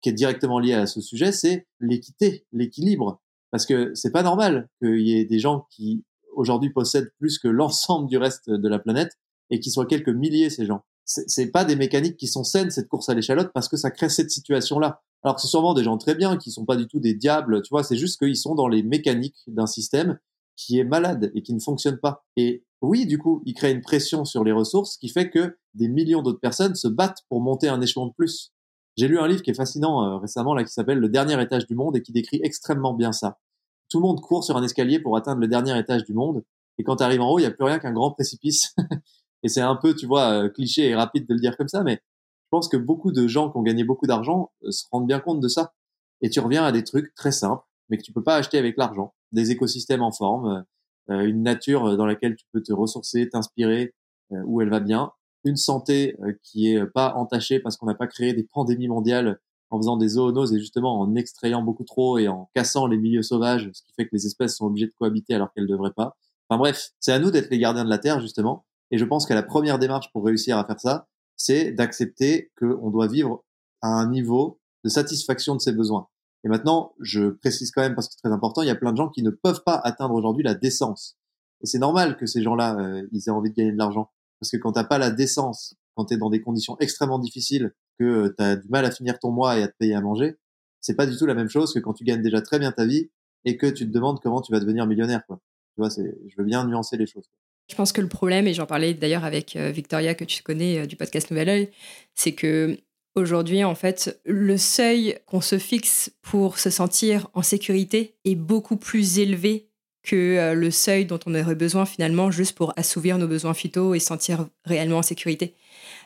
qui est directement liée à ce sujet, c'est l'équité, l'équilibre. Parce que c'est pas normal qu'il y ait des gens qui aujourd'hui possèdent plus que l'ensemble du reste de la planète et qui soient quelques milliers ces gens. C'est pas des mécaniques qui sont saines cette course à l'échalote parce que ça crée cette situation-là. Alors que c'est sûrement des gens très bien qui sont pas du tout des diables, tu vois. C'est juste qu'ils sont dans les mécaniques d'un système qui est malade et qui ne fonctionne pas. Et oui, du coup, il crée une pression sur les ressources qui fait que des millions d'autres personnes se battent pour monter un échelon de plus. J'ai lu un livre qui est fascinant euh, récemment là qui s'appelle Le dernier étage du monde et qui décrit extrêmement bien ça. Tout le monde court sur un escalier pour atteindre le dernier étage du monde et quand tu arrives en haut, il y a plus rien qu'un grand précipice. et c'est un peu, tu vois, euh, cliché et rapide de le dire comme ça, mais je pense que beaucoup de gens qui ont gagné beaucoup d'argent euh, se rendent bien compte de ça. Et tu reviens à des trucs très simples, mais que tu peux pas acheter avec l'argent. Des écosystèmes en forme, une nature dans laquelle tu peux te ressourcer, t'inspirer, où elle va bien, une santé euh, qui est pas entachée parce qu'on n'a pas créé des pandémies mondiales en faisant des zoonoses et justement en extrayant beaucoup trop et en cassant les milieux sauvages, ce qui fait que les espèces sont obligées de cohabiter alors qu'elles ne devraient pas. Enfin bref, c'est à nous d'être les gardiens de la Terre justement. Et je pense que la première démarche pour réussir à faire ça, c'est d'accepter qu'on doit vivre à un niveau de satisfaction de ses besoins. Et maintenant, je précise quand même parce que c'est très important, il y a plein de gens qui ne peuvent pas atteindre aujourd'hui la décence. Et c'est normal que ces gens-là, euh, ils aient envie de gagner de l'argent. Parce que quand t'as pas la décence, quand tu es dans des conditions extrêmement difficiles, que tu as du mal à finir ton mois et à te payer à manger, c'est pas du tout la même chose que quand tu gagnes déjà très bien ta vie et que tu te demandes comment tu vas devenir millionnaire. Tu vois, je veux bien nuancer les choses. Je pense que le problème, et j'en parlais d'ailleurs avec euh, Victoria que tu connais euh, du podcast Nouvel Oeil, c'est que aujourd'hui, en fait, le seuil qu'on se fixe pour se sentir en sécurité est beaucoup plus élevé que euh, le seuil dont on aurait besoin finalement juste pour assouvir nos besoins phyto et se sentir réellement en sécurité.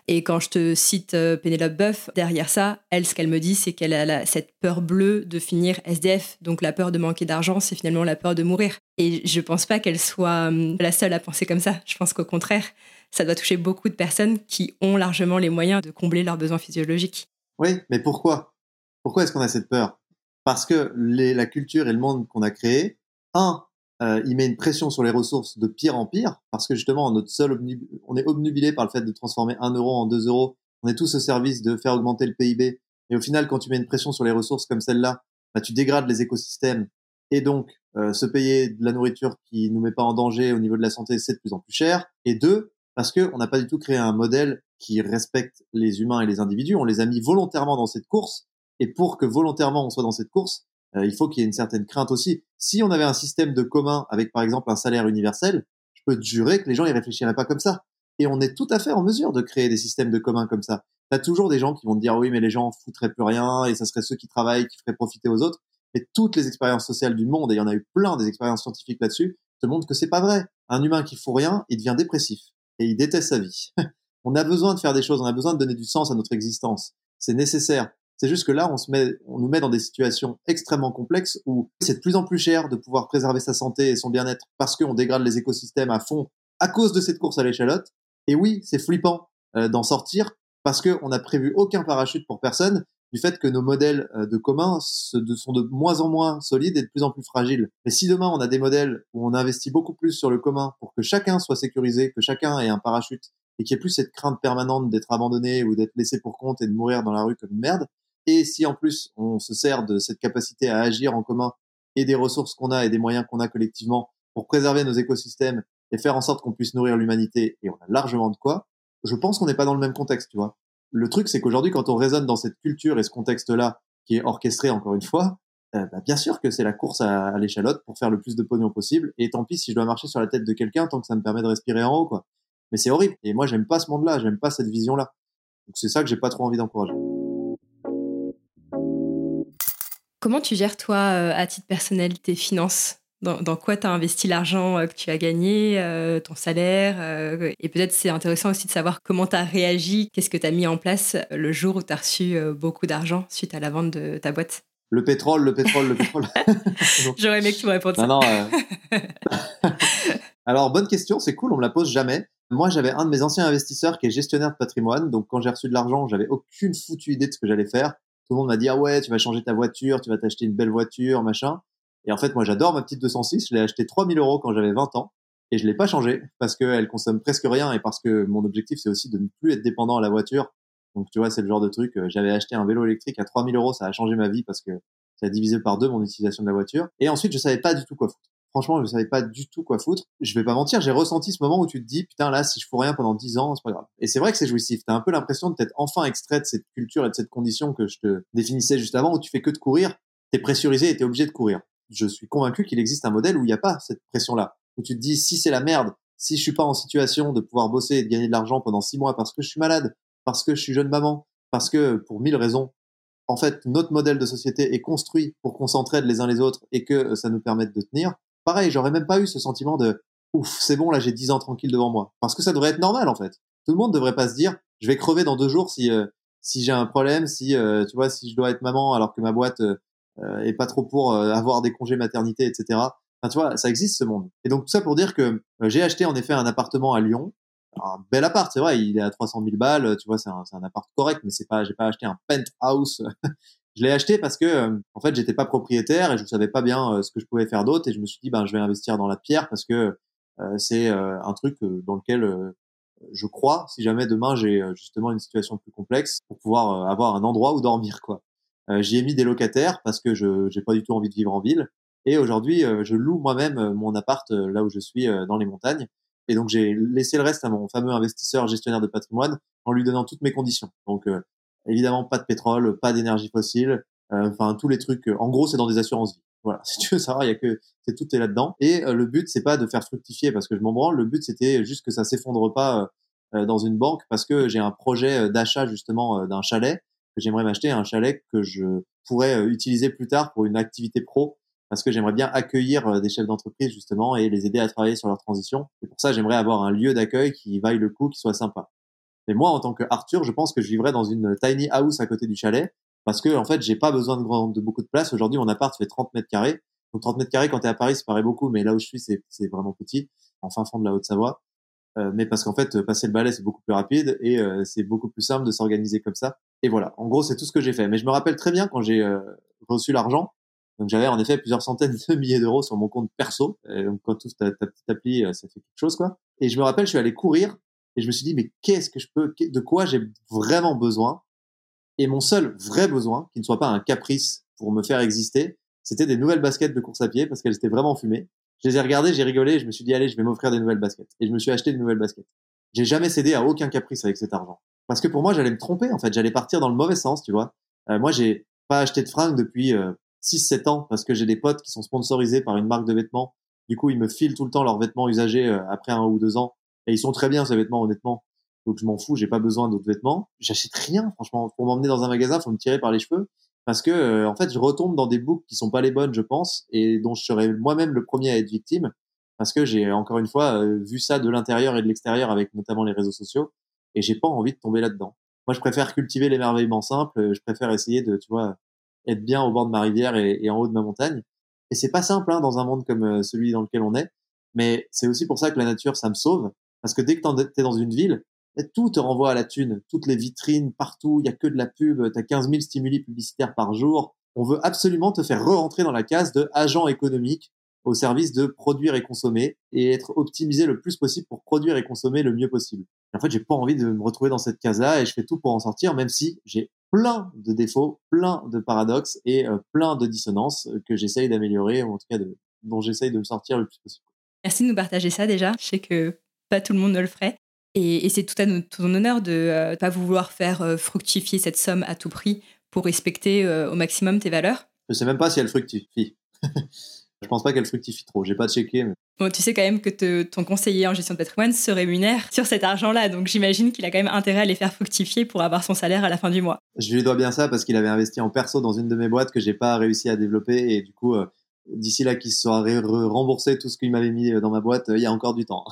Et quand je te cite euh, Pénélope Boeuf, derrière ça, elle, ce qu'elle me dit, c'est qu'elle a cette peur bleue de finir SDF. Donc la peur de manquer d'argent, c'est finalement la peur de mourir. Et je pense pas qu'elle soit hum, la seule à penser comme ça. Je pense qu'au contraire, ça doit toucher beaucoup de personnes qui ont largement les moyens de combler leurs besoins physiologiques. Oui, mais pourquoi? Pourquoi est-ce qu'on a cette peur? Parce que la culture et le monde qu'on a créé, un, euh, il met une pression sur les ressources de pire en pire, parce que justement, notre seul on est obnubilé par le fait de transformer un euro en deux euros. On est tous au service de faire augmenter le PIB. Et au final, quand tu mets une pression sur les ressources comme celle-là, bah, tu dégrades les écosystèmes. Et donc, euh, se payer de la nourriture qui nous met pas en danger au niveau de la santé, c'est de plus en plus cher. Et deux, parce que on n'a pas du tout créé un modèle qui respecte les humains et les individus. On les a mis volontairement dans cette course. Et pour que volontairement on soit dans cette course, il faut qu'il y ait une certaine crainte aussi. Si on avait un système de commun avec par exemple un salaire universel, je peux te jurer que les gens y réfléchiraient pas comme ça. Et on est tout à fait en mesure de créer des systèmes de commun comme ça. T'as toujours des gens qui vont te dire oui mais les gens foutraient plus rien et ça serait ceux qui travaillent qui feraient profiter aux autres. Mais toutes les expériences sociales du monde, et il y en a eu plein des expériences scientifiques là-dessus, te montrent que c'est pas vrai. Un humain qui fout rien, il devient dépressif et il déteste sa vie. on a besoin de faire des choses, on a besoin de donner du sens à notre existence. C'est nécessaire. C'est juste que là, on se met, on nous met dans des situations extrêmement complexes où c'est de plus en plus cher de pouvoir préserver sa santé et son bien-être parce qu'on dégrade les écosystèmes à fond à cause de cette course à l'échalote. Et oui, c'est flippant euh, d'en sortir parce qu'on n'a prévu aucun parachute pour personne du fait que nos modèles euh, de commun sont de moins en moins solides et de plus en plus fragiles. Mais si demain on a des modèles où on investit beaucoup plus sur le commun pour que chacun soit sécurisé, que chacun ait un parachute et qu'il n'y ait plus cette crainte permanente d'être abandonné ou d'être laissé pour compte et de mourir dans la rue comme une merde, Et si en plus on se sert de cette capacité à agir en commun et des ressources qu'on a et des moyens qu'on a collectivement pour préserver nos écosystèmes et faire en sorte qu'on puisse nourrir l'humanité, et on a largement de quoi, je pense qu'on n'est pas dans le même contexte, tu vois. Le truc, c'est qu'aujourd'hui, quand on raisonne dans cette culture et ce contexte-là, qui est orchestré encore une fois, euh, bah, bien sûr que c'est la course à, à l'échalote pour faire le plus de pognon possible. Et tant pis si je dois marcher sur la tête de quelqu'un tant que ça me permet de respirer en haut, quoi. Mais c'est horrible. Et moi, j'aime pas ce monde-là, j'aime pas cette vision-là. Donc c'est ça que j'ai pas trop envie d'encourager. Comment tu gères, toi, euh, à titre personnel, tes finances? Dans, dans quoi tu as investi l'argent euh, que tu as gagné, euh, ton salaire euh, Et peut-être c'est intéressant aussi de savoir comment tu as réagi, qu'est-ce que tu as mis en place le jour où tu as reçu beaucoup d'argent suite à la vente de ta boîte? Le pétrole, le pétrole, le pétrole. J'aurais aimé que tu me répondes ça. Non, non. euh. Alors, bonne question, c'est cool, on me la pose jamais. Moi, j'avais un de mes anciens investisseurs qui est gestionnaire de patrimoine. Donc, quand j'ai reçu de l'argent, j'avais aucune foutue idée de ce que j'allais faire. Tout le monde m'a dit, ah ouais, tu vas changer ta voiture, tu vas t'acheter une belle voiture, machin. Et en fait, moi, j'adore ma petite 206. Je l'ai acheté 3000 euros quand j'avais 20 ans. Et je l'ai pas changé parce qu'elle consomme presque rien et parce que mon objectif, c'est aussi de ne plus être dépendant à la voiture. Donc, tu vois, c'est le genre de truc. euh, J'avais acheté un vélo électrique à 3000 euros. Ça a changé ma vie parce que ça a divisé par deux mon utilisation de la voiture. Et ensuite, je savais pas du tout quoi foutre. Franchement, je savais pas du tout quoi foutre. Je vais pas mentir, j'ai ressenti ce moment où tu te dis, putain, là, si je fous rien pendant 10 ans, c'est pas grave. Et c'est vrai que c'est jouissif. T'as un peu l'impression de t'être enfin extrait de cette culture et de cette condition que je te définissais juste avant où tu fais que de courir. T'es pressurisé et t'es obligé de courir. Je suis convaincu qu'il existe un modèle où il n'y a pas cette pression-là. Où tu te dis, si c'est la merde, si je suis pas en situation de pouvoir bosser et de gagner de l'argent pendant 6 mois parce que je suis malade, parce que je suis jeune maman, parce que pour mille raisons, en fait, notre modèle de société est construit pour qu'on s'entraide les uns les autres et que euh, ça nous permette de tenir. Pareil, j'aurais même pas eu ce sentiment de ouf, c'est bon, là j'ai 10 ans tranquille devant moi. Parce que ça devrait être normal en fait. Tout le monde devrait pas se dire je vais crever dans deux jours si euh, si j'ai un problème, si euh, tu vois, si je dois être maman alors que ma boîte euh, euh, est pas trop pour euh, avoir des congés maternité, etc. Enfin, tu vois, ça existe ce monde. Et donc tout ça pour dire que euh, j'ai acheté en effet un appartement à Lyon. Un bel appart, c'est vrai, il est à 300 000 balles, tu vois, c'est un, un appart correct, mais c'est pas, j'ai pas acheté un penthouse je l'ai acheté parce que euh, en fait j'étais pas propriétaire et je savais pas bien euh, ce que je pouvais faire d'autre et je me suis dit ben je vais investir dans la pierre parce que euh, c'est un truc dans lequel je crois si jamais demain j'ai justement une situation plus complexe pour pouvoir avoir un endroit où dormir quoi. J'y ai mis des locataires parce que je j'ai pas du tout envie de vivre en ville et aujourd'hui je loue moi-même mon appart là où je suis dans les montagnes et donc j'ai laissé le reste à mon fameux investisseur gestionnaire de patrimoine en lui donnant toutes mes conditions. Donc évidemment pas de pétrole, pas d'énergie fossile, euh, enfin tous les trucs. euh, en gros, c'est dans des assurances vie. Voilà, si tu veux savoir, il y a que c'est tout est là-dedans. Et euh, le but, c'est pas de faire fructifier parce que je m'en branle. Le but, c'était juste que ça s'effondre pas euh, dans une banque parce que j'ai un projet euh, d'achat justement d'un chalet que j'aimerais m'acheter, un chalet que je pourrais utiliser plus tard pour une activité pro parce que j'aimerais bien accueillir des chefs d'entreprise justement et les aider à travailler sur leur transition. Et pour ça, j'aimerais avoir un lieu d'accueil qui vaille le coup, qui soit sympa. Mais moi, en tant que Arthur, je pense que je vivrais dans une tiny house à côté du chalet parce que en fait, j'ai pas besoin de, grand, de beaucoup de place. Aujourd'hui, mon appart fait 30 mètres carrés. Donc 30 mètres carrés quand t'es à Paris, ça paraît beaucoup, mais là où je suis, c'est vraiment petit, en fin fond de la Haute-Savoie. Euh, mais parce qu'en fait, passer le balai, c'est beaucoup plus rapide et euh, c'est beaucoup plus simple de s'organiser comme ça. Et voilà, en gros, c'est tout ce que j'ai fait. Mais je me rappelle très bien quand j'ai euh, reçu l'argent. Donc j'avais en effet plusieurs centaines de milliers d'euros sur mon compte perso. Et donc quand tu ta, ta euh, ça fait quelque chose quoi. Et je me rappelle, je suis allé courir et je me suis dit mais qu'est-ce que je peux, de quoi j'ai vraiment besoin? Et mon seul vrai besoin, qui ne soit pas un caprice pour me faire exister, c'était des nouvelles baskets de course à pied parce qu'elles étaient vraiment fumées. Je les ai regardées, j'ai rigolé, je me suis dit allez, je vais m'offrir des nouvelles baskets. Et je me suis acheté des nouvelles baskets. J'ai jamais cédé à aucun caprice avec cet argent. Parce que pour moi, j'allais me tromper en fait, j'allais partir dans le mauvais sens, tu vois. Euh, moi, j'ai pas acheté de fringues depuis euh, 6-7 ans parce que j'ai des potes qui sont sponsorisés par une marque de vêtements. Du coup, ils me filent tout le temps leurs vêtements usagés euh, après un ou deux ans. Et ils sont très bien ces vêtements, honnêtement. Donc je m'en fous, j'ai pas besoin d'autres vêtements. J'achète rien, franchement. Pour m'emmener dans un magasin, faut me tirer par les cheveux parce que euh, en fait, je retombe dans des boucles qui sont pas les bonnes, je pense, et dont je serais moi-même le premier à être victime parce que j'ai encore une fois euh, vu ça de l'intérieur et de l'extérieur avec notamment les réseaux sociaux et j'ai pas envie de tomber là-dedans. Moi, je préfère cultiver l'émerveillement simple. euh, Je préfère essayer de, tu vois, être bien au bord de ma rivière et, et en haut de ma montagne. Et c'est pas simple hein, dans un monde comme euh, celui dans lequel on est, mais c'est aussi pour ça que la nature, ça me sauve. Parce que dès que t'en- t'es dans une ville, eh, tout te renvoie à la thune. Toutes les vitrines, partout, il y a que de la pub. T'as 15 000 stimuli publicitaires par jour. On veut absolument te faire re-rentrer dans la case de agent économique au service de produire et consommer et être optimisé le plus possible pour produire et consommer le mieux possible. en fait, j'ai pas envie de me retrouver dans cette case-là et je fais tout pour en sortir, même si j'ai plein de défauts, plein de paradoxes et euh, plein de dissonances que j'essaye d'améliorer, ou en tout cas dont j'essaye de me sortir le plus possible. Merci de nous partager ça déjà. Je sais que pas tout le monde ne le ferait. Et, c'est tout à ton honneur de ne euh, pas vouloir faire euh, fructifier cette somme à tout prix pour respecter au maximum tes valeurs. Je sais même pas si elle fructifie. Je pense pas qu'elle fructifie trop. J'ai pas checké. Mais... Bon, tu sais quand même que ton conseiller en gestion de patrimoine se rémunère sur cet argent-là, donc j'imagine qu'il a quand même intérêt à les faire fructifier pour avoir son salaire à la fin du mois. Je lui dois bien ça parce qu'il avait investi en perso dans une de mes boîtes que j'ai pas réussi à développer et du coup, euh, d'ici là qu'il sera remboursé tout ce qu'il m'avait mis euh, dans ma boîte, euh, il y a encore du temps.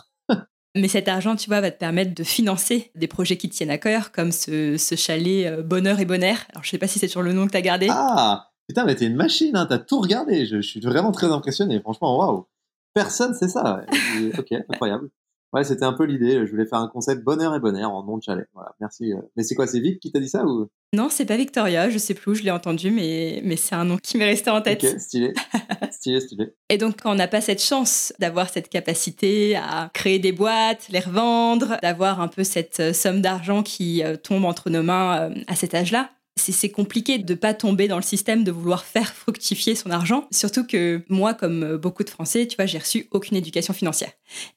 Mais cet argent, tu vois, va te permettre de financer des projets qui te tiennent à cœur, comme ce, chalet Bonheur et Bonheur. Alors, je sais pas si c'est sur le nom que tu as gardé. Ah Putain, mais t'es une machine, hein, t'as tout regardé. Je, suis vraiment très impressionné. Franchement, waouh. Personne sait ça. ok, incroyable. Ouais, c'était un peu l'idée. Je voulais faire un concept bonheur et bonheur en nom de chalet. Voilà, merci. Euh. Mais c'est quoi, c'est Vic qui t'a dit ça ou? Non, c'est pas Victoria. Je sais plus où je l'ai entendu, mais, mais c'est un nom qui m'est resté en tête. Ok, stylé. stylé, stylé. Et donc, quand on n'a pas cette chance d'avoir cette capacité à créer des boîtes, les revendre, d'avoir un peu cette euh, somme d'argent qui euh, tombe entre nos mains à cet âge-là, c'est compliqué de pas tomber dans le système de vouloir faire fructifier son argent. Surtout que moi, comme euh, beaucoup de Français, tu vois, j'ai reçu aucune éducation financière.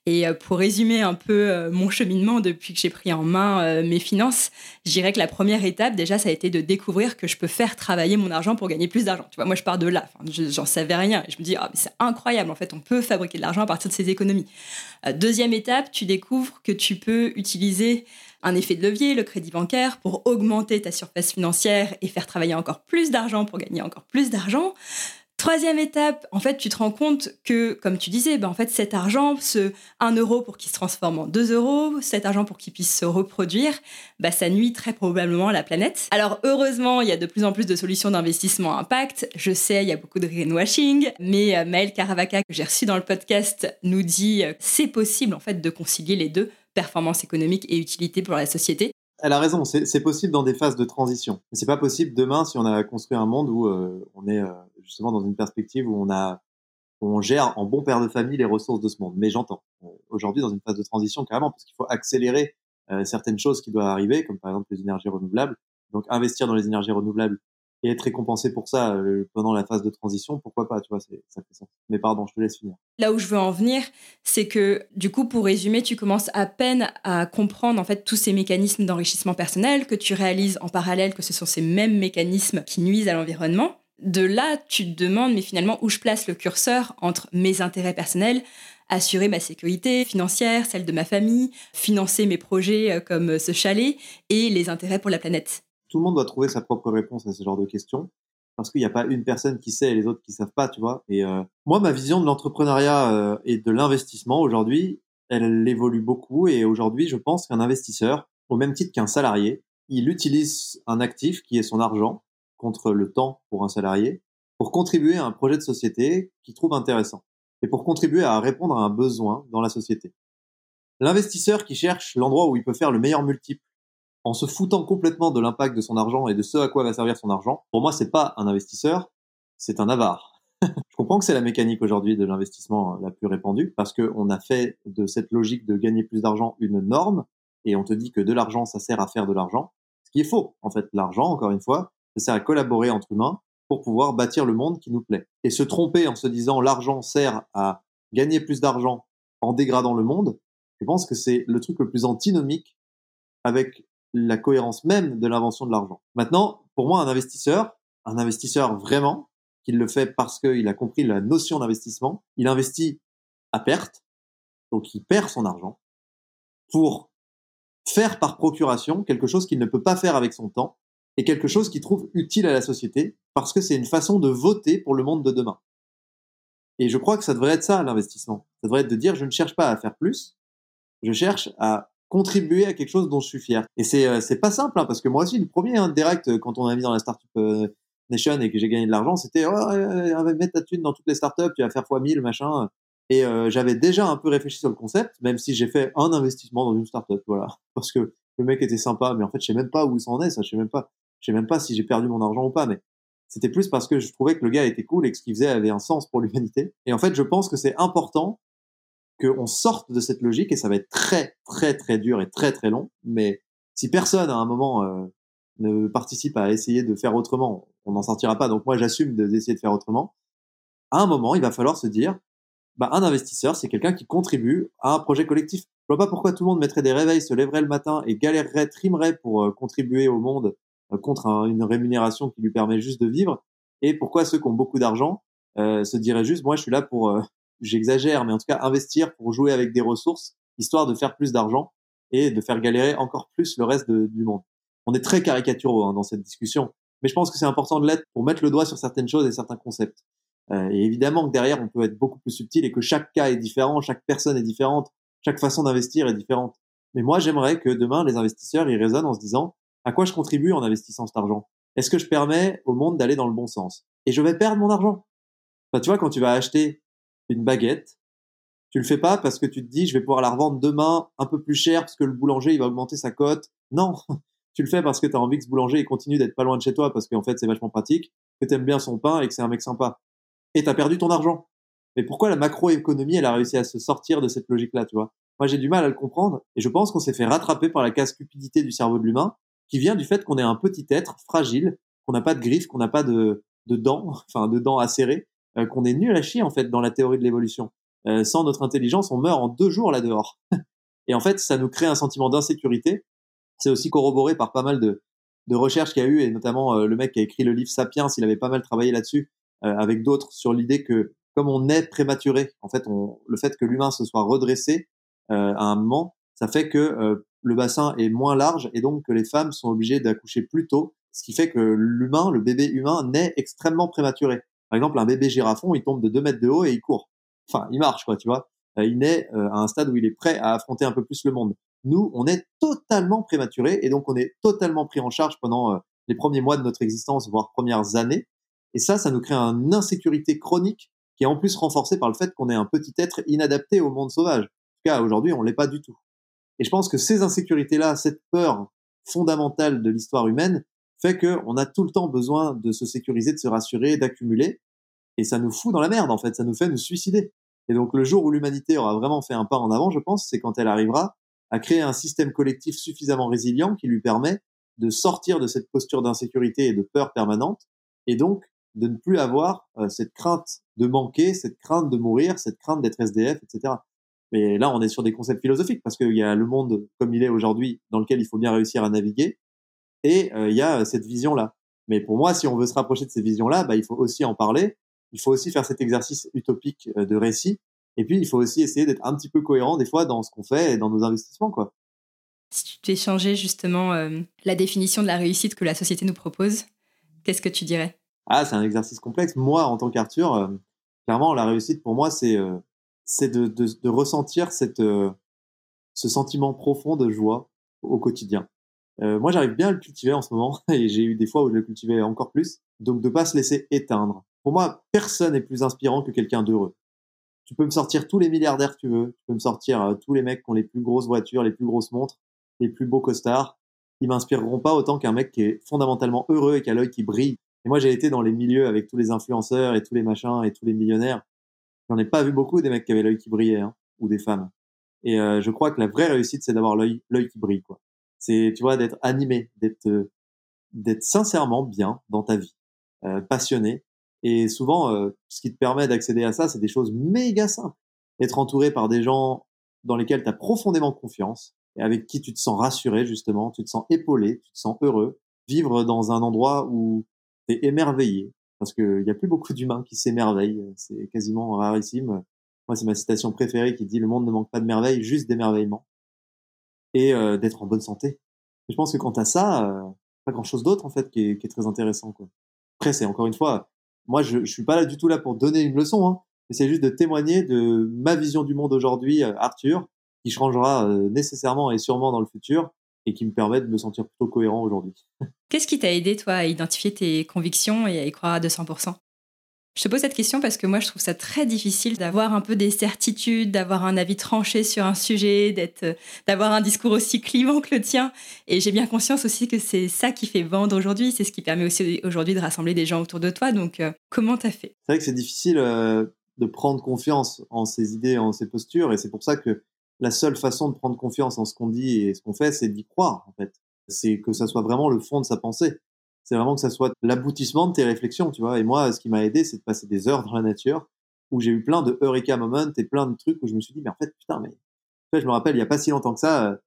Et euh, pour résumer un peu euh, mon cheminement depuis que j'ai pris en main mes finances, je dirais que la première étape, déjà, ça a été de découvrir que je peux faire travailler mon argent pour gagner plus d'argent. Tu vois, moi, je pars de là. J'en savais rien. Je me dis, ah, c'est incroyable. En fait, on peut fabriquer de l'argent à partir de ses économies. deuxième étape, tu découvres que tu peux utiliser un effet de levier, le crédit bancaire, pour augmenter ta surface financière et faire travailler encore plus d'argent pour gagner encore plus d'argent. Troisième étape, en fait, tu te rends compte que, comme tu disais, ben, en fait, cet argent, ce 1 euro pour qu'il se transforme en 2 euros, cet argent pour qu'il puisse se reproduire, ben, ça nuit très probablement à la planète. Alors, heureusement, il y a de plus en plus de solutions d'investissement impact. Je sais, il y a beaucoup de greenwashing, mais euh, Maël Caravaca, que j'ai reçu dans le podcast, nous dit que c'est possible, en fait, de concilier les deux performance économique et utilité pour la société. Elle a raison, c'est possible dans des phases de transition. Mais c'est pas possible demain si on a construit un monde où euh, on est euh, justement dans une perspective où on gère en bon père de famille les ressources de ce monde. Mais j'entends. Euh, aujourd'hui, dans une phase de transition, carrément, parce qu'il faut accélérer certaines choses qui doivent arriver, comme par exemple les énergies renouvelables. Donc, investir dans les énergies renouvelables et être récompensé pour ça euh, pendant la phase de transition, pourquoi pas, tu vois, ça sens. Mais pardon, je te laisse finir. Là où je veux en venir, c'est que du coup, pour résumer, tu commences à peine à comprendre en fait tous ces mécanismes d'enrichissement personnel que tu réalises en parallèle que ce sont ces mêmes mécanismes qui nuisent à l'environnement. De là, tu te demandes, mais finalement, où je place le curseur entre mes intérêts personnels, assurer ma sécurité financière, celle de ma famille, financer mes projets euh, comme ce chalet et les intérêts pour la planète tout le monde doit trouver sa propre réponse à ce genre de questions parce qu'il n'y a pas une personne qui sait et les autres qui savent pas, tu vois. Et euh, moi, ma vision de l'entrepreneuriat euh, et de l'investissement aujourd'hui, elle évolue beaucoup. Et aujourd'hui, je pense qu'un investisseur, au même titre qu'un salarié, il utilise un actif qui est son argent contre le temps pour un salarié pour contribuer à un projet de société qu'il trouve intéressant et pour contribuer à répondre à un besoin dans la société. L'investisseur qui cherche l'endroit où il peut faire le meilleur multiple en se foutant complètement de l'impact de son argent et de ce à quoi va servir son argent, pour moi, c'est pas un investisseur, c'est un avare. je comprends que c'est la mécanique aujourd'hui de l'investissement euh, la plus répandue parce qu'on a fait de cette logique de gagner plus d'argent une norme et on te dit que de l'argent, ça sert à faire de l'argent. Ce qui est faux. En fait, l'argent, encore une fois, ça sert à collaborer entre humains pour pouvoir bâtir le monde qui nous plaît. Et se tromper en se disant l'argent sert à gagner plus d'argent en dégradant le monde, je pense que c'est le truc le plus antinomique avec la cohérence même de l'invention de l'argent. Maintenant, pour moi, un investisseur, un investisseur vraiment, qui le fait parce qu'il a compris la notion d'investissement, il investit à perte, donc il perd son argent, pour faire par procuration quelque chose qu'il ne peut pas faire avec son temps, et quelque chose qu'il trouve utile à la société, parce que c'est une façon de voter pour le monde de demain. Et je crois que ça devrait être ça, l'investissement. Ça devrait être de dire, je ne cherche pas à faire plus, je cherche à contribuer à quelque chose dont je suis fier. Et c'est euh, c'est pas simple hein, parce que moi aussi le premier hein, direct euh, quand on a mis dans la startup euh, nation et que j'ai gagné de l'argent, c'était oh, euh, mettre ta thune dans toutes les startups, tu vas faire fois 1000 machin. Et j'avais déjà un peu réfléchi sur le concept, même si j'ai fait un investissement dans une startup, voilà, parce que le mec était sympa, mais en fait je sais même pas où il s'en est, ça, je sais même pas, je sais même pas si j'ai perdu mon argent ou pas, mais c'était plus parce que je trouvais que le gars était cool et que ce qu'il faisait avait un sens pour l'humanité. Et en fait, je pense que c'est important qu'on sorte de cette logique et ça va être très, très, très dur et très, très long. Mais si personne à un moment euh, ne participe à essayer de faire autrement, on n'en sortira pas. Donc moi, j'assume d'essayer de faire autrement. À un moment, il va falloir se dire, bah, un investisseur, c'est quelqu'un qui contribue à un projet collectif. Je vois pas pourquoi tout le monde mettrait des réveils, se lèverait le matin et galérerait, trimerait pour euh, contribuer au monde euh, contre une rémunération qui lui permet juste de vivre. Et pourquoi ceux qui ont beaucoup d'argent euh, se diraient juste, moi, je suis là pour, j'exagère, mais en tout cas, investir pour jouer avec des ressources, histoire de faire plus d'argent et de faire galérer encore plus le reste du monde. On est très caricaturaux hein, dans cette discussion, mais je pense que c'est important de l'être pour mettre le doigt sur certaines choses et certains concepts. Euh, et évidemment que derrière, on peut être beaucoup plus subtil et que chaque cas est différent, chaque personne est différente, chaque façon d'investir est différente. Mais moi, j'aimerais que demain, les investisseurs, ils raisonnent en se disant, à quoi je contribue en investissant cet argent? Est-ce que je permets au monde d'aller dans le bon sens? Et je vais perdre mon argent. Enfin, tu vois, quand tu vas acheter une baguette, tu le fais pas parce que tu te dis, je vais pouvoir la revendre demain un peu plus cher parce que le boulanger, il va augmenter sa cote. Non, tu le fais parce que tu as envie que ce boulanger il continue d'être pas loin de chez toi parce qu'en fait, c'est vachement pratique, que tu aimes bien son pain et que c'est un mec sympa et tu as perdu ton argent. Mais pourquoi la macroéconomie, elle a réussi à se sortir de cette logique-là, tu vois? Moi, j'ai du mal à le comprendre et je pense qu'on s'est fait rattraper par la casse-cupidité du cerveau de l'humain qui vient du fait qu'on est un petit être fragile, qu'on n'a pas de griffes, qu'on n'a pas de, de dents, enfin de dents acérées, qu'on est nul à chier en fait dans la théorie de l'évolution. Euh, sans notre intelligence, on meurt en deux jours là dehors. et en fait, ça nous crée un sentiment d'insécurité. C'est aussi corroboré par pas mal de, de recherches qu'il y a eu, et notamment euh, le mec qui a écrit le livre Sapiens, il avait pas mal travaillé là-dessus, euh, avec d'autres sur l'idée que comme on est prématuré, en fait, on, le fait que l'humain se soit redressé euh, à un moment, ça fait que euh, le bassin est moins large et donc que les femmes sont obligées d'accoucher plus tôt, ce qui fait que l'humain, le bébé humain, naît extrêmement prématuré. Par exemple, un bébé girafon, il tombe de 2 mètres de haut et il court. Enfin, il marche, quoi, tu vois. il naît à un stade où il est prêt à affronter un peu plus le monde. Nous, on est totalement prématuré et donc on est totalement pris en charge pendant les premiers mois de notre existence, voire premières années. Et ça, ça nous crée une insécurité chronique qui est en plus renforcée par le fait qu'on est un petit être inadapté au monde sauvage. En tout cas, aujourd'hui, on l'est pas du tout. Et je pense que ces insécurités-là, cette peur fondamentale de l'histoire humaine, fait qu'on a tout le temps besoin de se sécuriser, de se rassurer, d'accumuler. Et ça nous fout dans la merde, en fait. Ça nous fait nous suicider. Et donc, le jour où l'humanité aura vraiment fait un pas en avant, je pense, c'est quand elle arrivera à créer un système collectif suffisamment résilient qui lui permet de sortir de cette posture d'insécurité et de peur permanente, et donc de ne plus avoir euh, cette crainte de manquer, cette crainte de mourir, cette crainte d'être SDF, etc. Mais là, on est sur des concepts philosophiques parce qu'il y a le monde comme il est aujourd'hui dans lequel il faut bien réussir à naviguer et il y a cette vision-là. Mais pour moi, si on veut se rapprocher de ces visions-là, bah, il faut aussi en parler. Il faut aussi faire cet exercice utopique de récit. Et puis, il faut aussi essayer d'être un petit peu cohérent des fois dans ce qu'on fait et dans nos investissements, quoi. Si tu t'échangeais justement la définition de la réussite que la société nous propose, qu'est-ce que tu dirais? Ah, c'est un exercice complexe. Moi, en tant qu'Arthur, euh, clairement, la réussite pour moi, c'est euh, c'est de, de, de, ressentir cette, ce sentiment profond de joie au quotidien. Moi, j'arrive bien à le cultiver en ce moment, et j'ai eu des fois où je le cultivais encore plus. Donc, de pas se laisser éteindre. Pour moi, personne n'est plus inspirant que quelqu'un d'heureux. Tu peux me sortir tous les milliardaires que tu veux, tu peux me sortir tous les mecs qui ont les plus grosses voitures, les plus grosses montres, les plus beaux costards. Ils m'inspireront pas autant qu'un mec qui est fondamentalement heureux et qui a l'œil qui brille et moi, j'ai été dans les milieux avec tous les influenceurs et tous les machins et tous les millionnaires. J'en ai pas vu beaucoup des mecs qui avaient l'œil qui brillait, hein, ou des femmes. Et euh, je crois que la vraie réussite, c'est d'avoir l'œil qui brille, quoi. C'est, tu vois, d'être animé, d'être, euh, d'être sincèrement bien dans ta vie, euh, passionné. Et souvent, euh, ce qui te permet d'accéder à ça, c'est des choses méga simples. Être entouré par des gens dans lesquels tu as profondément confiance et avec qui tu te sens rassuré, justement, tu te sens épaulé, tu te sens heureux. Vivre dans un endroit où t'es émerveillé parce qu'il n'y a plus beaucoup d'humains qui s'émerveillent. C'est quasiment rarissime. Moi, c'est ma citation préférée qui dit le monde ne manque pas de merveilles, juste d'émerveillement et euh, d'être en bonne santé. je pense que quand à ça, euh, pas grand chose d'autre en fait qui est, très intéressant. Quoi. Après, c'est encore une fois, moi, je, je suis pas là du tout là pour donner une leçon, hein, mais c'est juste de témoigner de ma vision du monde aujourd'hui, euh, Arthur, qui changera nécessairement et sûrement dans le futur, et qui me permet de me sentir plutôt cohérent aujourd'hui. Qu'est-ce qui t'a aidé, toi, à identifier tes convictions et à y croire à 200% je te pose cette question parce que moi, je trouve ça très difficile d'avoir un peu des certitudes, d'avoir un avis tranché sur un sujet, d'être, d'avoir un discours aussi clivant que le tien. Et j'ai bien conscience aussi que c'est ça qui fait vendre aujourd'hui. C'est ce qui permet aussi aujourd'hui de rassembler des gens autour de toi. Donc, euh, comment t'as fait? C'est vrai que c'est difficile. Euh, de prendre confiance en ses idées, en ses postures. Et c'est pour ça que la seule façon de prendre confiance en ce qu'on dit et ce qu'on fait, c'est d'y croire, en fait. C'est que ça soit vraiment le fond de sa pensée. C'est vraiment que ça soit l'aboutissement de tes réflexions, tu vois. Et moi, ce qui m'a aidé, c'est de passer des heures dans la nature où j'ai eu plein de eureka moments et plein de trucs où je me suis dit, mais en fait, putain, mais, je me rappelle, il y a pas si longtemps que ça, euh,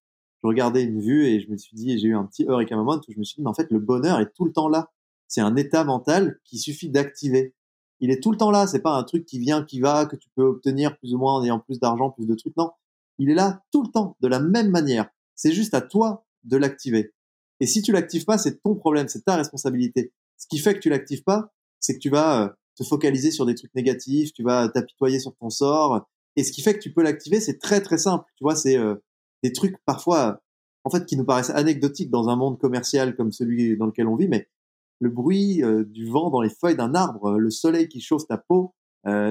je regardais une vue et je me suis dit, j'ai eu un petit eureka moment où je me suis dit, mais en fait, le bonheur est tout le temps là. C'est un état mental qui suffit d'activer. Il est tout le temps là. C'est pas un truc qui vient, qui va, que tu peux obtenir plus ou moins en ayant plus d'argent, plus de trucs. Non. Il est là tout le temps, de la même manière. C'est juste à toi de l'activer. Et si tu l'actives pas, c'est ton problème, c'est ta responsabilité. Ce qui fait que tu l'actives pas, c'est que tu vas euh, te focaliser sur des trucs négatifs, tu vas t'apitoyer sur ton sort. Et ce qui fait que tu peux l'activer, c'est très très simple. Tu vois, c'est euh, des trucs parfois, en fait, qui nous paraissent anecdotiques dans un monde commercial comme celui dans lequel on vit, mais le bruit euh, du vent dans les feuilles d'un arbre, le soleil qui chauffe ta peau,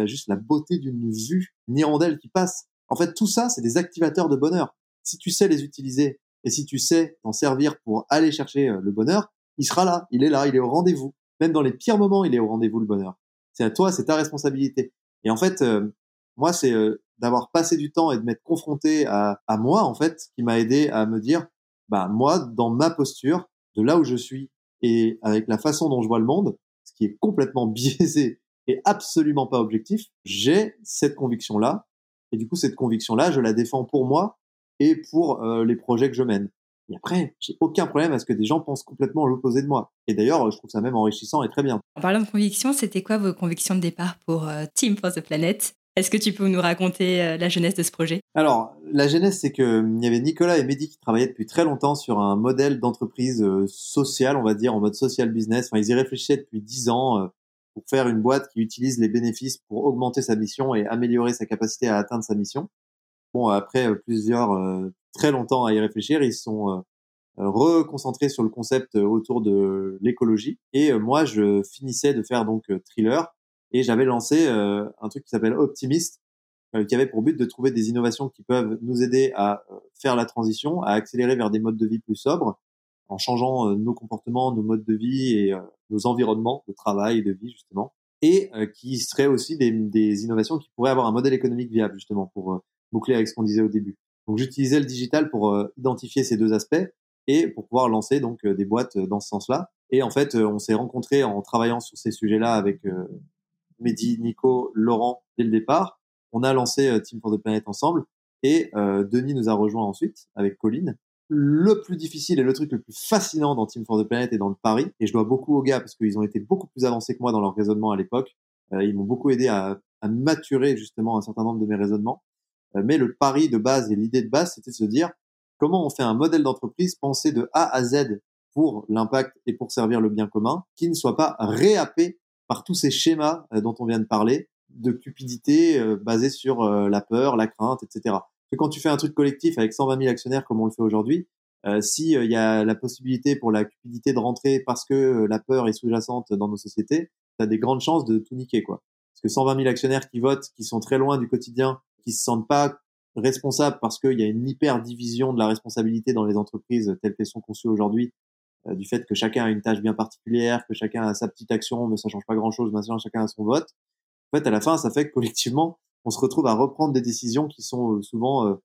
juste la beauté d'une vue, une hirondelle qui passe. En fait, tout ça, c'est des activateurs de bonheur. Si tu sais les utiliser et si tu sais t'en servir pour aller chercher le bonheur, il sera là, il est là, il est au rendez-vous. Même dans les pires moments, il est au rendez-vous le bonheur. C'est à toi, c'est ta responsabilité. Et en fait, moi, c'est d'avoir passé du temps et de m'être confronté à, à moi, en fait, qui m'a aidé à me dire, bah moi, dans ma posture, de là où je suis et avec la façon dont je vois le monde, ce qui est complètement biaisé et absolument pas objectif, j'ai cette conviction-là. Et du coup, cette conviction-là, je la défends pour moi et pour les projets que je mène. Et après, j'ai aucun problème à ce que des gens pensent complètement l'opposé de moi. Et d'ailleurs, je trouve ça même enrichissant et très bien. En parlant de conviction, c'était quoi vos convictions de départ pour Team for the Planet? Est-ce que tu peux nous raconter la genèse de ce projet? Alors, la genèse, c'est que il y avait Nicolas et Mehdi qui travaillaient depuis très longtemps sur un modèle d'entreprise sociale, on va dire, en mode social business. Enfin, ils y réfléchissaient depuis dix ans pour faire une boîte qui utilise les bénéfices pour augmenter sa mission et améliorer sa capacité à atteindre sa mission. Bon, après plusieurs très longtemps à y réfléchir, ils sont reconcentrés sur le concept autour de l'écologie. Et moi, je finissais de faire donc Thriller et j'avais lancé un truc qui s'appelle Optimist, qui avait pour but de trouver des innovations qui peuvent nous aider à faire la transition, à accélérer vers des modes de vie plus sobres, en changeant nos comportements, nos modes de vie et nos environnements de travail et de vie justement, et qui seraient aussi des, des, innovations qui pourraient avoir un modèle économique viable justement pour boucler avec ce qu'on disait au début. Donc j'utilisais le digital pour identifier ces deux aspects et pour pouvoir lancer donc des boîtes dans ce sens-là. Et en fait, on s'est rencontrés en travaillant sur ces sujets-là avec Mehdi, Nico, Laurent dès le départ. On a lancé Team for the Planet ensemble et Denis nous a rejoint ensuite avec Colline. Le plus difficile et le truc le plus fascinant dans Team for the Planet est dans le pari. Et je dois beaucoup aux gars parce qu'ils ont été beaucoup plus avancés que moi dans leur raisonnement à l'époque. ils m'ont beaucoup aidé à, à, maturer justement un certain nombre de mes raisonnements. Mais le pari de base et l'idée de base, c'était de se dire comment on fait un modèle d'entreprise pensé de A à Z pour l'impact et pour servir le bien commun, qui ne soit pas réhappé par tous ces schémas euh, dont on vient de parler, de cupidité euh, basée sur euh, la peur, la crainte, etc. Que quand tu fais un truc collectif avec 120 000 actionnaires comme on le fait aujourd'hui, euh, si il y a la possibilité pour la cupidité de rentrer parce que la peur est sous-jacente dans nos sociétés, tu as des grandes chances de tout niquer quoi. Parce que 120 000 actionnaires qui votent, qui sont très loin du quotidien, qui se sentent pas responsable parce qu'il y a une hyper division de la responsabilité dans les entreprises telles qu'elles sont conçues aujourd'hui, euh, du fait que chacun a une tâche bien particulière, que chacun a sa petite action, mais ça change pas grand chose, maintenant chacun a son vote. En fait, à la fin, ça fait que collectivement, on se retrouve à reprendre des décisions qui sont euh, souvent euh,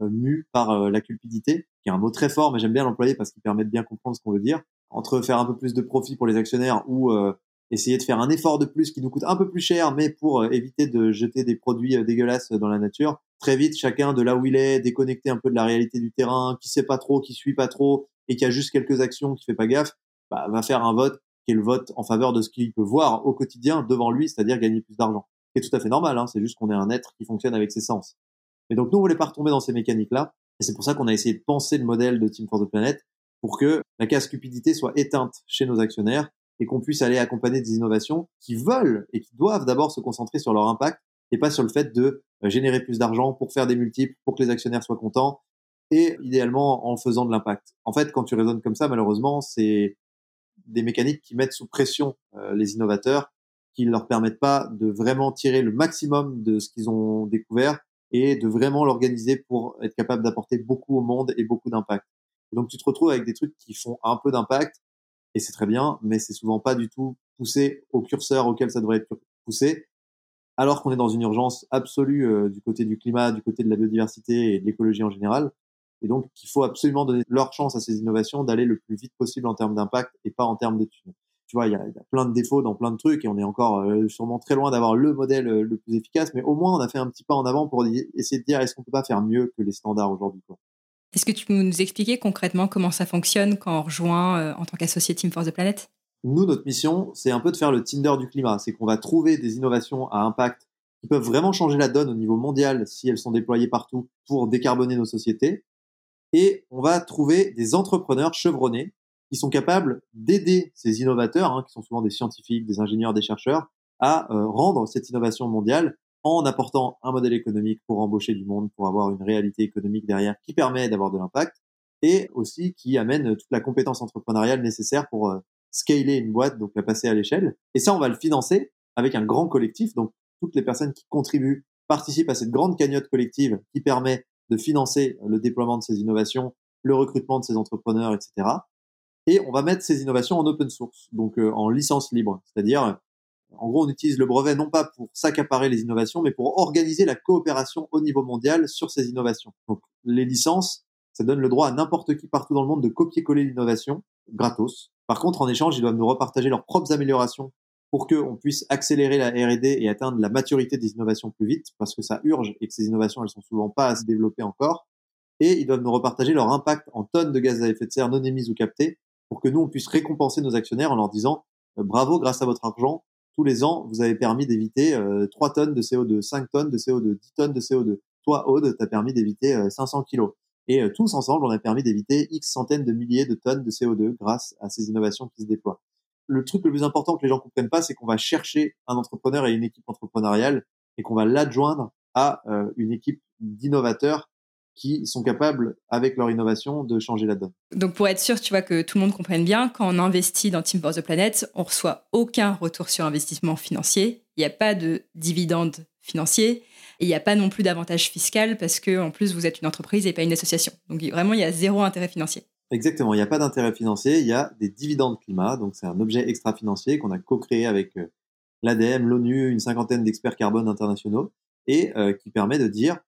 mues par la cupidité, qui est un mot très fort, mais j'aime bien l'employer parce qu'il permet de bien comprendre ce qu'on veut dire. Entre faire un peu plus de profit pour les actionnaires ou essayer de faire un effort de plus qui nous coûte un peu plus cher, mais pour éviter de jeter des produits dégueulasses dans la nature, très vite, chacun de là où il est, déconnecté un peu de la réalité du terrain, qui sait pas trop, qui suit pas trop, et qui a juste quelques actions, qui fait pas gaffe, bah, va faire un vote qui est le vote en faveur de ce qu'il peut voir au quotidien devant lui, c'est-à-dire gagner plus d'argent. C'est tout à fait normal, hein, c'est juste qu'on est un être qui fonctionne avec ses sens. Et donc nous, on voulait pas retomber dans ces mécaniques-là, et c'est pour ça qu'on a essayé de penser le modèle de Team for the Planet pour que la casse cupidité soit éteinte chez nos actionnaires et qu'on puisse aller accompagner des innovations qui veulent et qui doivent d'abord se concentrer sur leur impact et pas sur le fait de euh, générer plus d'argent pour faire des multiples, pour que les actionnaires soient contents, et idéalement en faisant de l'impact. En fait, quand tu raisonnes comme ça, malheureusement, c'est des mécaniques qui mettent sous pression euh, les innovateurs, qui ne leur permettent pas de vraiment tirer le maximum de ce qu'ils ont découvert et de vraiment l'organiser pour être capable d'apporter beaucoup au monde et beaucoup d'impact. Donc tu te retrouves avec des trucs qui font un peu d'impact et c'est très bien, mais c'est souvent pas du tout poussé au curseur auquel ça devrait être poussé alors qu'on est dans une urgence absolue euh, du côté du climat, du côté de la biodiversité et de l'écologie en général. Et donc, il faut absolument donner leur chance à ces innovations d'aller le plus vite possible en termes d'impact et pas en termes de thunes. Tu vois, il y, a, plein de défauts dans plein de trucs et on est encore euh, sûrement très loin d'avoir le modèle euh, le plus efficace, mais au moins on a fait un petit pas en avant pour essayer de dire est-ce qu'on peut pas faire mieux que les standards aujourd'hui. Est-ce que tu peux nous expliquer concrètement comment ça fonctionne quand on rejoint en tant qu'associé Team Force the Planet Nous, notre mission, c'est un peu de faire le Tinder du climat. C'est qu'on va trouver des innovations à impact qui peuvent vraiment changer la donne au niveau mondial si elles sont déployées partout pour décarboner nos sociétés. Et on va trouver des entrepreneurs chevronnés qui sont capables d'aider ces innovateurs, hein, qui sont souvent des scientifiques, des ingénieurs, des chercheurs, à euh, rendre cette innovation mondiale en apportant un modèle économique pour embaucher du monde, pour avoir une réalité économique derrière qui permet d'avoir de l'impact et aussi qui amène toute la compétence entrepreneuriale nécessaire pour euh, scaler une boîte, donc la passer à l'échelle. Et ça, on va le financer avec un grand collectif, donc toutes les personnes qui contribuent participent à cette grande cagnotte collective qui permet de financer le déploiement de ces innovations, le recrutement de ces entrepreneurs, etc. Et on va mettre ces innovations en open source, donc euh, en licence libre. C'est-à-dire, en gros, on utilise le brevet non pas pour s'accaparer les innovations, mais pour organiser la coopération au niveau mondial sur ces innovations. Donc, les licences, ça donne le droit à n'importe qui partout dans le monde de copier-coller l'innovation gratos. Par contre, en échange, ils doivent nous repartager leurs propres améliorations pour qu'on puisse accélérer la R&D et atteindre la maturité des innovations plus vite, parce que ça urge et que ces innovations, elles sont souvent pas assez développées encore. Et ils doivent nous repartager leur impact en tonnes de gaz à effet de serre non émises ou captées, pour que nous, on puisse récompenser nos actionnaires en leur disant euh, bravo, grâce à votre argent, tous les ans, vous avez permis d'éviter euh, 3 tonnes de CO2, 5 tonnes de CO2, 10 tonnes de CO2. Toi, Aude, t'as permis d'éviter 500 euh, kilos. Et euh, tous ensemble, on a permis d'éviter X centaines de milliers de tonnes de CO2 grâce à ces innovations qui se déploient le truc le plus important que les gens comprennent pas, c'est qu'on va chercher un entrepreneur et une équipe entrepreneuriale et qu'on va l'adjoindre à euh, une équipe d'innovateurs qui sont capables, avec leur innovation, de changer la donne. Donc pour être sûr, tu vois, que tout le monde comprenne bien, quand on investit dans Team for the Planet, on reçoit aucun retour sur investissement financier. Il n'y a pas de dividende financier. Et il n'y a pas non plus d'avantage fiscal parce que, en plus, vous êtes une entreprise et pas une association. Donc vraiment, il y a zéro intérêt financier. Exactement, il n'y a pas d'intérêt financier, il y a des dividendes climat, donc c'est un objet extra-financier qu'on a co-créé avec euh, l'ADM, l'ONU, une cinquantaine d'experts carbone internationaux, et euh, qui permet de dire,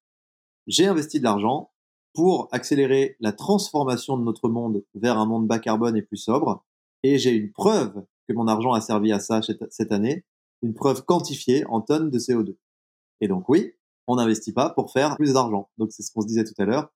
j'ai investi de l'argent pour accélérer la transformation de notre monde vers un monde bas carbone et plus sobre, et j'ai une preuve que mon argent a servi à ça cette année, une preuve quantifiée en tonnes de CO2. Et donc oui, on n'investit pas pour faire plus d'argent. Donc c'est ce qu'on se disait tout à l'heure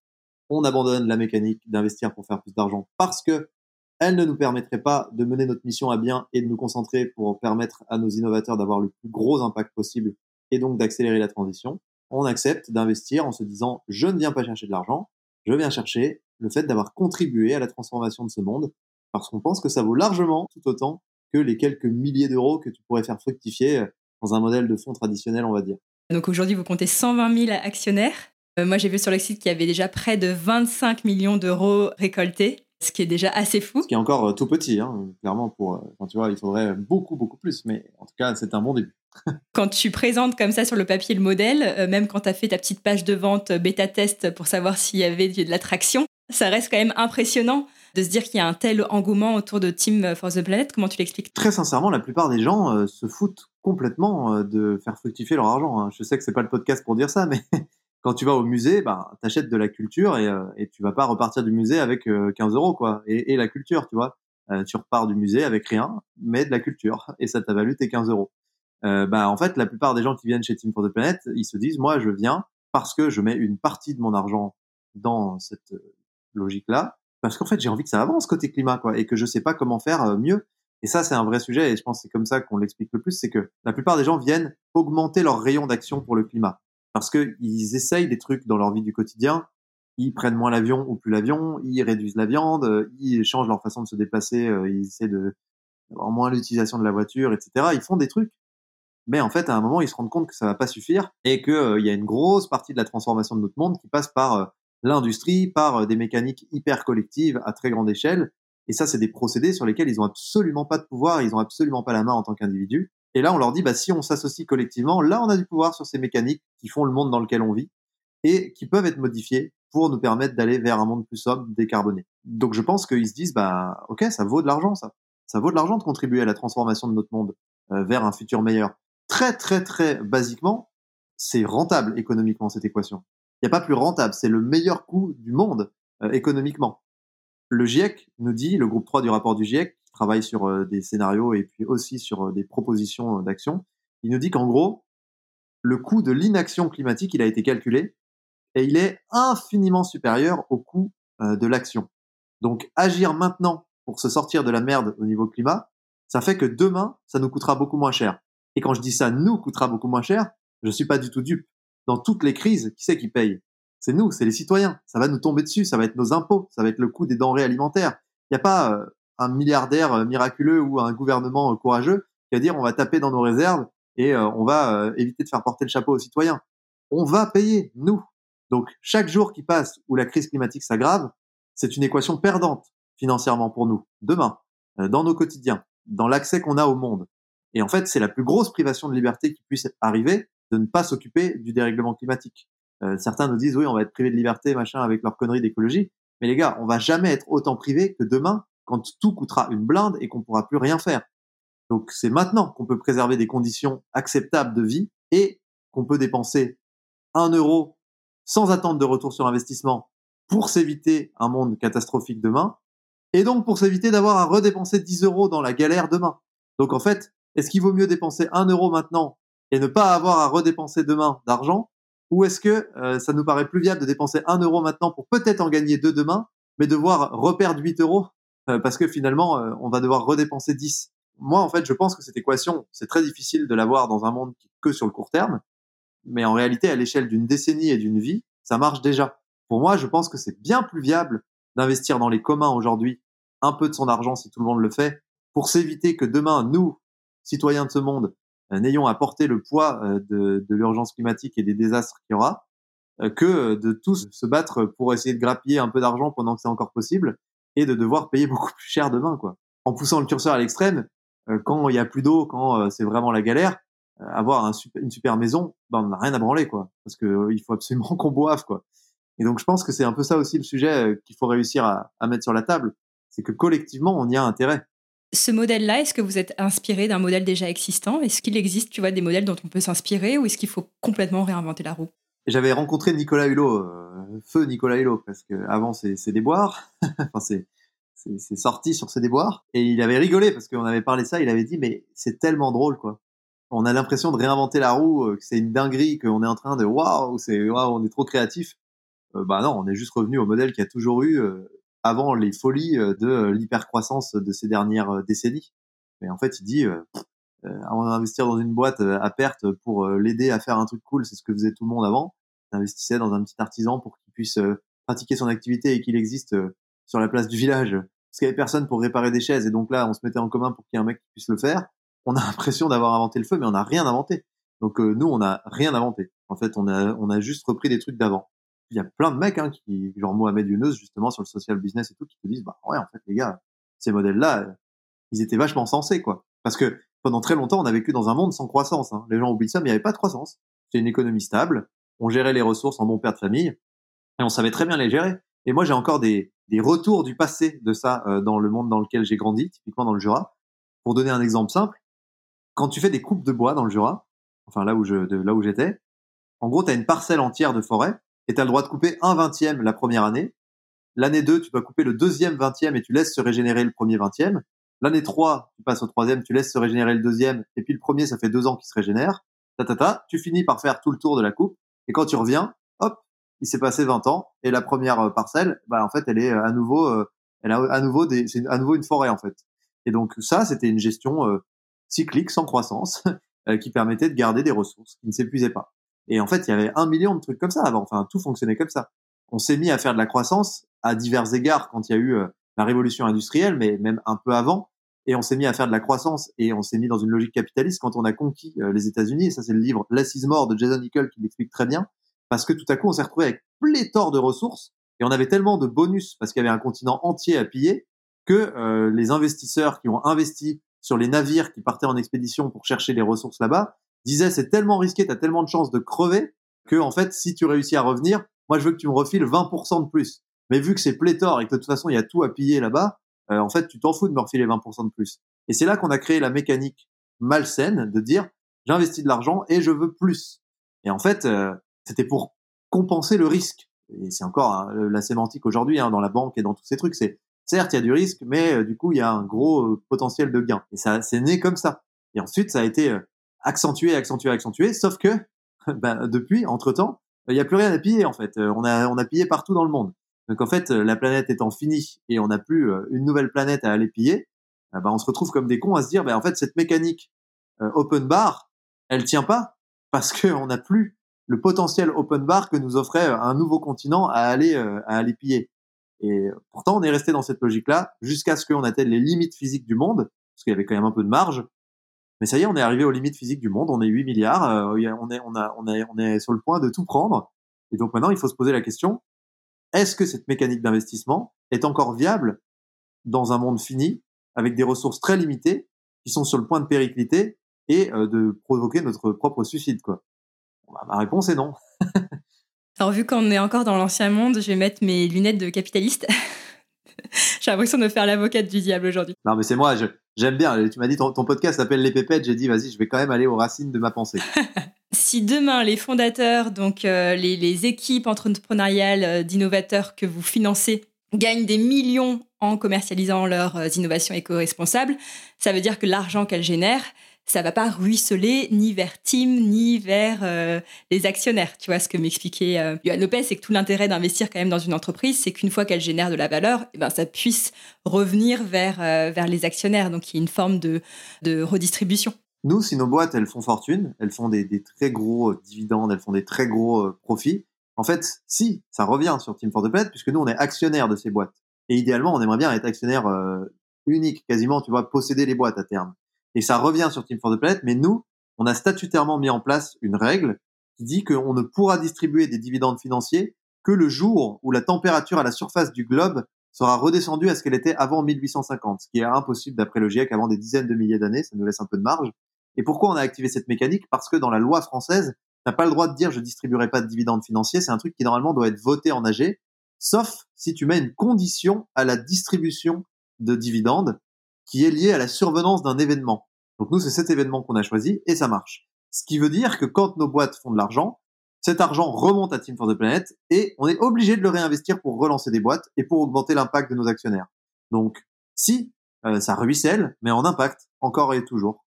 on abandonne la mécanique d'investir pour faire plus d'argent parce que elle ne nous permettrait pas de mener notre mission à bien et de nous concentrer pour permettre à nos innovateurs d'avoir le plus gros impact possible et donc d'accélérer la transition. On accepte d'investir en se disant je ne viens pas chercher de l'argent, je viens chercher le fait d'avoir contribué à la transformation de ce monde parce qu'on pense que ça vaut largement tout autant que les quelques milliers d'euros que tu pourrais faire fructifier dans un modèle de fonds traditionnel, on va dire. Donc aujourd'hui, vous comptez 120 000 actionnaires. Euh, moi, j'ai vu sur le site qu'il y avait déjà près de 25 millions d'euros récoltés, ce qui est déjà assez fou. Ce qui est encore euh, tout petit, hein, clairement. Pour, euh, tu vois, il faudrait beaucoup, beaucoup plus. Mais en tout cas, c'est un bon début. Quand tu présentes comme ça sur le papier le modèle, même quand tu as fait ta petite page de vente bêta-test pour savoir s'il y avait de l'attraction, ça reste quand même impressionnant de se dire qu'il y a un tel engouement autour de Team for the Planet. Comment tu l'expliques? Très sincèrement, la plupart des gens se foutent complètement de faire fructifier leur argent. Hein. Je sais que c'est pas le podcast pour dire ça, mais quand tu vas au musée, bah, tu achètes de la culture et, euh, et tu vas pas repartir du musée avec 15 euh, euros, quoi. Et, la culture, tu vois. Euh, tu repars du musée avec rien, mais de la culture. Et ça t'a valu tes 15 euros. Euh, bah, en fait, la plupart des gens qui viennent chez Team for the Planet, ils se disent, moi, je viens parce que je mets une partie de mon argent dans cette logique-là, parce qu'en fait, j'ai envie que ça avance côté climat, quoi, et que je sais pas comment faire mieux. Et ça, c'est un vrai sujet, et je pense que c'est comme ça qu'on l'explique le plus, c'est que la plupart des gens viennent augmenter leur rayon d'action pour le climat parce qu'ils essayent des trucs dans leur vie du quotidien. Ils prennent moins l'avion ou plus l'avion, ils réduisent la viande, euh, ils changent leur façon de se déplacer, euh, ils essaient de d'avoir moins l'utilisation de la voiture, etc. Ils font des trucs, mais en fait, à un moment, ils se rendent compte que ça va pas suffire et qu'il euh, y a une grosse partie de la transformation de notre monde qui passe par l'industrie, par des mécaniques hyper collectives à très grande échelle. Et ça, c'est des procédés sur lesquels ils ont absolument pas de pouvoir, ils ont absolument pas la main en tant qu'individu. Et là, on leur dit, bah, si on s'associe collectivement, là, on a du pouvoir sur ces mécaniques qui font le monde dans lequel on vit et qui peuvent être modifiées pour nous permettre d'aller vers un monde plus sobre, décarboné. Donc, je pense qu'ils se disent, bah, ok, ça vaut de l'argent, ça. Ça vaut de l'argent de contribuer à la transformation de notre monde euh, vers un futur meilleur. Très très très basiquement, c'est rentable économiquement cette équation. Il n'y a pas plus rentable, c'est le meilleur coût du monde euh, économiquement. Le GIEC nous dit, le groupe 3 du rapport du GIEC, qui travaille sur euh, des scénarios et puis aussi sur euh, des propositions d'action, il nous dit qu'en gros, le coût de l'inaction climatique, il a été calculé et il est infiniment supérieur au coût de l'action. Donc agir maintenant pour se sortir de la merde au niveau climat, ça fait que demain, ça nous coûtera beaucoup moins cher. Et quand je dis ça nous coûtera beaucoup moins cher, je suis pas du tout dupe. Dans toutes les crises, qui c'est qui paye? C'est nous, c'est les citoyens. Ça va nous tomber dessus, ça va être nos impôts, ça va être le coût des denrées alimentaires. Il n'y a pas euh, un milliardaire euh, miraculeux ou un gouvernement euh, courageux qui va dire on va taper dans nos réserves et on va éviter de faire porter le chapeau aux citoyens. On va payer, nous. Donc chaque jour qui passe où la crise climatique s'aggrave, c'est une équation perdante financièrement pour nous, demain, dans nos quotidiens, dans l'accès qu'on a au monde. Et en fait, c'est la plus grosse privation de liberté qui puisse arriver de ne pas s'occuper du dérèglement climatique. Euh, certains nous disent oui, on va être privé de liberté, machin, avec leur connerie d'écologie. Mais les gars, on va jamais être autant privé que demain, quand tout coûtera une blinde et qu'on pourra plus rien faire. Donc c'est maintenant qu'on peut préserver des conditions acceptables de vie et qu'on peut dépenser un euro sans attendre de retour sur investissement pour s'éviter un monde catastrophique demain et donc pour s'éviter d'avoir à redépenser 10 euros dans la galère demain. Donc en fait, est-ce qu'il vaut mieux dépenser un euro maintenant et ne pas avoir à redépenser demain d'argent? Ou est-ce que euh, ça nous paraît plus viable de dépenser un euro maintenant pour peut-être en gagner deux demain, mais devoir reperdre 8 euros euh, parce que finalement, euh, on va devoir redépenser 10 Moi, en fait, je pense que cette équation, c'est très difficile de l'avoir dans un monde que sur le court terme, mais en réalité, à l'échelle d'une décennie et d'une vie, ça marche déjà. Pour moi, je pense que c'est bien plus viable d'investir dans les communs aujourd'hui un peu de son argent si tout le monde le fait, pour s'éviter que demain, nous, citoyens de ce monde, euh, n'ayons à porter le poids euh, de, de l'urgence climatique et des désastres qu'il y aura, euh, que de tous se battre pour essayer de grappiller un peu d'argent pendant que c'est encore possible et de devoir payer beaucoup plus cher demain, quoi. En poussant le curseur à l'extrême, quand il y a plus d'eau, quand c'est vraiment la galère, avoir un une super maison, ben on n'a rien à branler, quoi, parce que il faut absolument qu'on boive, quoi. Et donc je pense que c'est un peu ça aussi le sujet qu'il faut réussir à, à mettre sur la table, c'est que collectivement on y a intérêt. Ce modèle-là, est-ce que vous êtes inspiré d'un modèle déjà existant? Est-ce qu'il existe, tu vois, des modèles dont on peut s'inspirer ou est-ce qu'il faut complètement réinventer la roue? J'avais rencontré Nicolas Hulot, euh, feu Nicolas Hulot, parce que avant c'est déboires, enfin c'est sorti sur ses déboires et il avait rigolé parce qu'on avait parlé ça, il avait dit mais c'est tellement drôle quoi. On a l'impression de réinventer la roue, euh, que c'est une dinguerie, qu'on est en train de waouh, c'est on est trop créatif. Euh, bah non, on est juste revenu au modèle qui a toujours eu avant les folies euh, de euh, l'hypercroissance de ces dernières euh, décennies. Mais en fait, il dit, euh, avant d'investir dans une boîte à perte pour l'aider à faire un truc cool, c'est ce que faisait tout le monde avant. Il investissait dans un petit artisan pour qu'il puisse pratiquer son activité et qu'il existe sur la place du village. Parce qu'il n'y avait personne pour réparer des chaises. Et donc là, on se mettait en commun pour qu'il y ait un mec qui puisse le faire. On a l'impression d'avoir inventé le feu, mais on n'a rien inventé. Donc nous, on n'a rien inventé. En fait, on a, on a juste repris des trucs d'avant il y a plein de mecs hein, qui, genre Mohamed Younous, justement, sur le social business et tout, qui te disent, bah ouais, en fait, les gars, ces modèles-là, euh, ils étaient vachement sensés, quoi. Parce que pendant très longtemps, on a vécu dans un monde sans croissance. Hein. Les gens oublient ça, mais il n'y avait pas de croissance. C'est une économie stable. On gérait les ressources en bon père de famille et on savait très bien les gérer. Et moi, j'ai encore des, des retours du passé de ça euh, dans le monde dans lequel j'ai grandi, typiquement dans le Jura. Pour donner un exemple simple, quand tu fais des coupes de bois dans le Jura, enfin là où je, de, là où j'étais, en gros, tu as une parcelle entière de forêt et tu as le droit de couper un vingtième la première année. L'année 2, tu peux couper le deuxième vingtième et tu laisses se régénérer le premier vingtième. L'année 3, tu passes au troisième, tu laisses se régénérer le deuxième, et puis le premier, ça fait deux ans qu'il se régénère. Ta, ta, ta, tu finis par faire tout le tour de la coupe, et quand tu reviens, hop, il s'est passé 20 ans, et la première euh, parcelle, bah, en fait, elle est à nouveau, euh, elle a à nouveau des, c'est à nouveau une forêt, en fait. Et donc, ça, c'était une gestion euh, cyclique, sans croissance, qui permettait de garder des ressources qui ne s'épuisaient pas. Et en fait, il y avait un million de trucs comme ça avant. Enfin, tout fonctionnait comme ça. On s'est mis à faire de la croissance à divers égards quand il y a eu euh, la révolution industrielle, mais même un peu avant. Et on s'est mis à faire de la croissance et on s'est mis dans une logique capitaliste quand on a conquis euh, les États-Unis. Et ça, c'est le livre L'assise mort de Jason Nickel qui l'explique très bien. Parce que tout à coup, on s'est retrouvé avec pléthore de ressources et on avait tellement de bonus parce qu'il y avait un continent entier à piller que euh, les investisseurs qui ont investi sur les navires qui partaient en expédition pour chercher les ressources là-bas disait c'est tellement risqué, tu as tellement de chances de crever que en fait si tu réussis à revenir, moi je veux que tu me refiles 20% de plus. Mais vu que c'est pléthore et que de toute façon il y a tout à piller là-bas, euh, en fait tu t'en fous de me refiler 20% de plus. Et c'est là qu'on a créé la mécanique malsaine de dire j'investis de l'argent et je veux plus. Et en fait, euh, c'était pour compenser le risque. Et c'est encore hein, la sémantique aujourd'hui hein, dans la banque et dans tous ces trucs. C'est certes il y a du risque, mais euh, du coup il y a un gros euh, potentiel de gain. Et ça, c'est né comme ça. Et ensuite ça a été accentué, accentué, accentué. Sauf que ben, depuis, entre temps, il n'y a plus rien à piller en fait. on a on a pillé partout dans le monde. Donc en fait, la planète étant finie et on n'a plus une nouvelle planète à aller piller, ben, on se retrouve comme des cons à se dire, ben, en fait cette mécanique open bar, elle tient pas parce qu'on n'a plus le potentiel open bar que nous offrait un nouveau continent à aller euh, à aller piller. Et pourtant, on est resté dans cette logique-là jusqu'à ce qu'on atteigne les limites physiques du monde, parce qu'il y avait quand même un peu de marge. Mais ça y est, on est arrivé aux limites physiques du monde. On est 8 milliards. Euh, on est on a on est on est sur le point de tout prendre. Et donc maintenant, il faut se poser la question est-ce que cette mécanique d'investissement est encore viable dans un monde fini avec des ressources très limitées qui sont sur le point de péricliter et euh, de provoquer notre propre suicide quoi? Bah, ma réponse est non. Alors vu qu'on est encore dans l'ancien monde, je vais mettre mes lunettes de capitaliste. j'ai l'impression de faire l'avocate du diable aujourd'hui. Non mais c'est moi, j'aime bien. Tu m'as dit ton, podcast s'appelle Les Pépettes, j'ai dit vas-y, je vais quand même aller aux racines de ma pensée. si demain les fondateurs, donc euh, les, équipes entrepreneuriales euh, d'innovateurs que vous financez, gagnent des millions en commercialisant leurs innovations éco-responsables, ça veut dire que l'argent qu'elles génèrent, ça va pas ruisseler ni vers Tim ni vers euh, les actionnaires. Tu vois ce que m'expliquait euh, Yohann Lopez, c'est que tout l'intérêt d'investir quand même dans une entreprise, c'est qu'une fois qu'elle génère de la valeur, eh ben ça puisse revenir vers euh, vers les actionnaires. Donc il y a une forme de de redistribution. Nous, si nos boîtes elles font fortune, elles font des, très gros dividendes, elles font des très gros profits. En fait, si ça revient sur Team for the Planet, puisque nous on est actionnaires de ces boîtes. Et idéalement, on aimerait bien être actionnaire unique, quasiment, tu vois, posséder les boîtes à terme et ça revient sur Team for the Planet, mais nous, on a statutairement mis en place une règle qui dit qu'on ne pourra distribuer des dividendes financiers que le jour où la température à la surface du globe sera redescendue à ce qu'elle était avant 1850, ce qui est impossible d'après le GIEC avant des dizaines de milliers d'années, ça nous laisse un peu de marge. Et pourquoi on a activé cette mécanique? Parce que dans la loi française, n'a pas le droit de dire je distribuerai pas de dividendes financiers, c'est un truc qui normalement doit être voté en AG, sauf si tu mets une condition à la distribution de dividendes qui est lié à la survenance d'un événement. Donc nous, c'est cet événement qu'on a choisi et ça marche. Ce qui veut dire que quand nos boîtes font de l'argent, cet argent remonte à Team for the Planet et on est obligé de le réinvestir pour relancer des boîtes et pour augmenter l'impact de nos actionnaires. Donc, si euh, ça ruisselle, mais en impact, encore et toujours.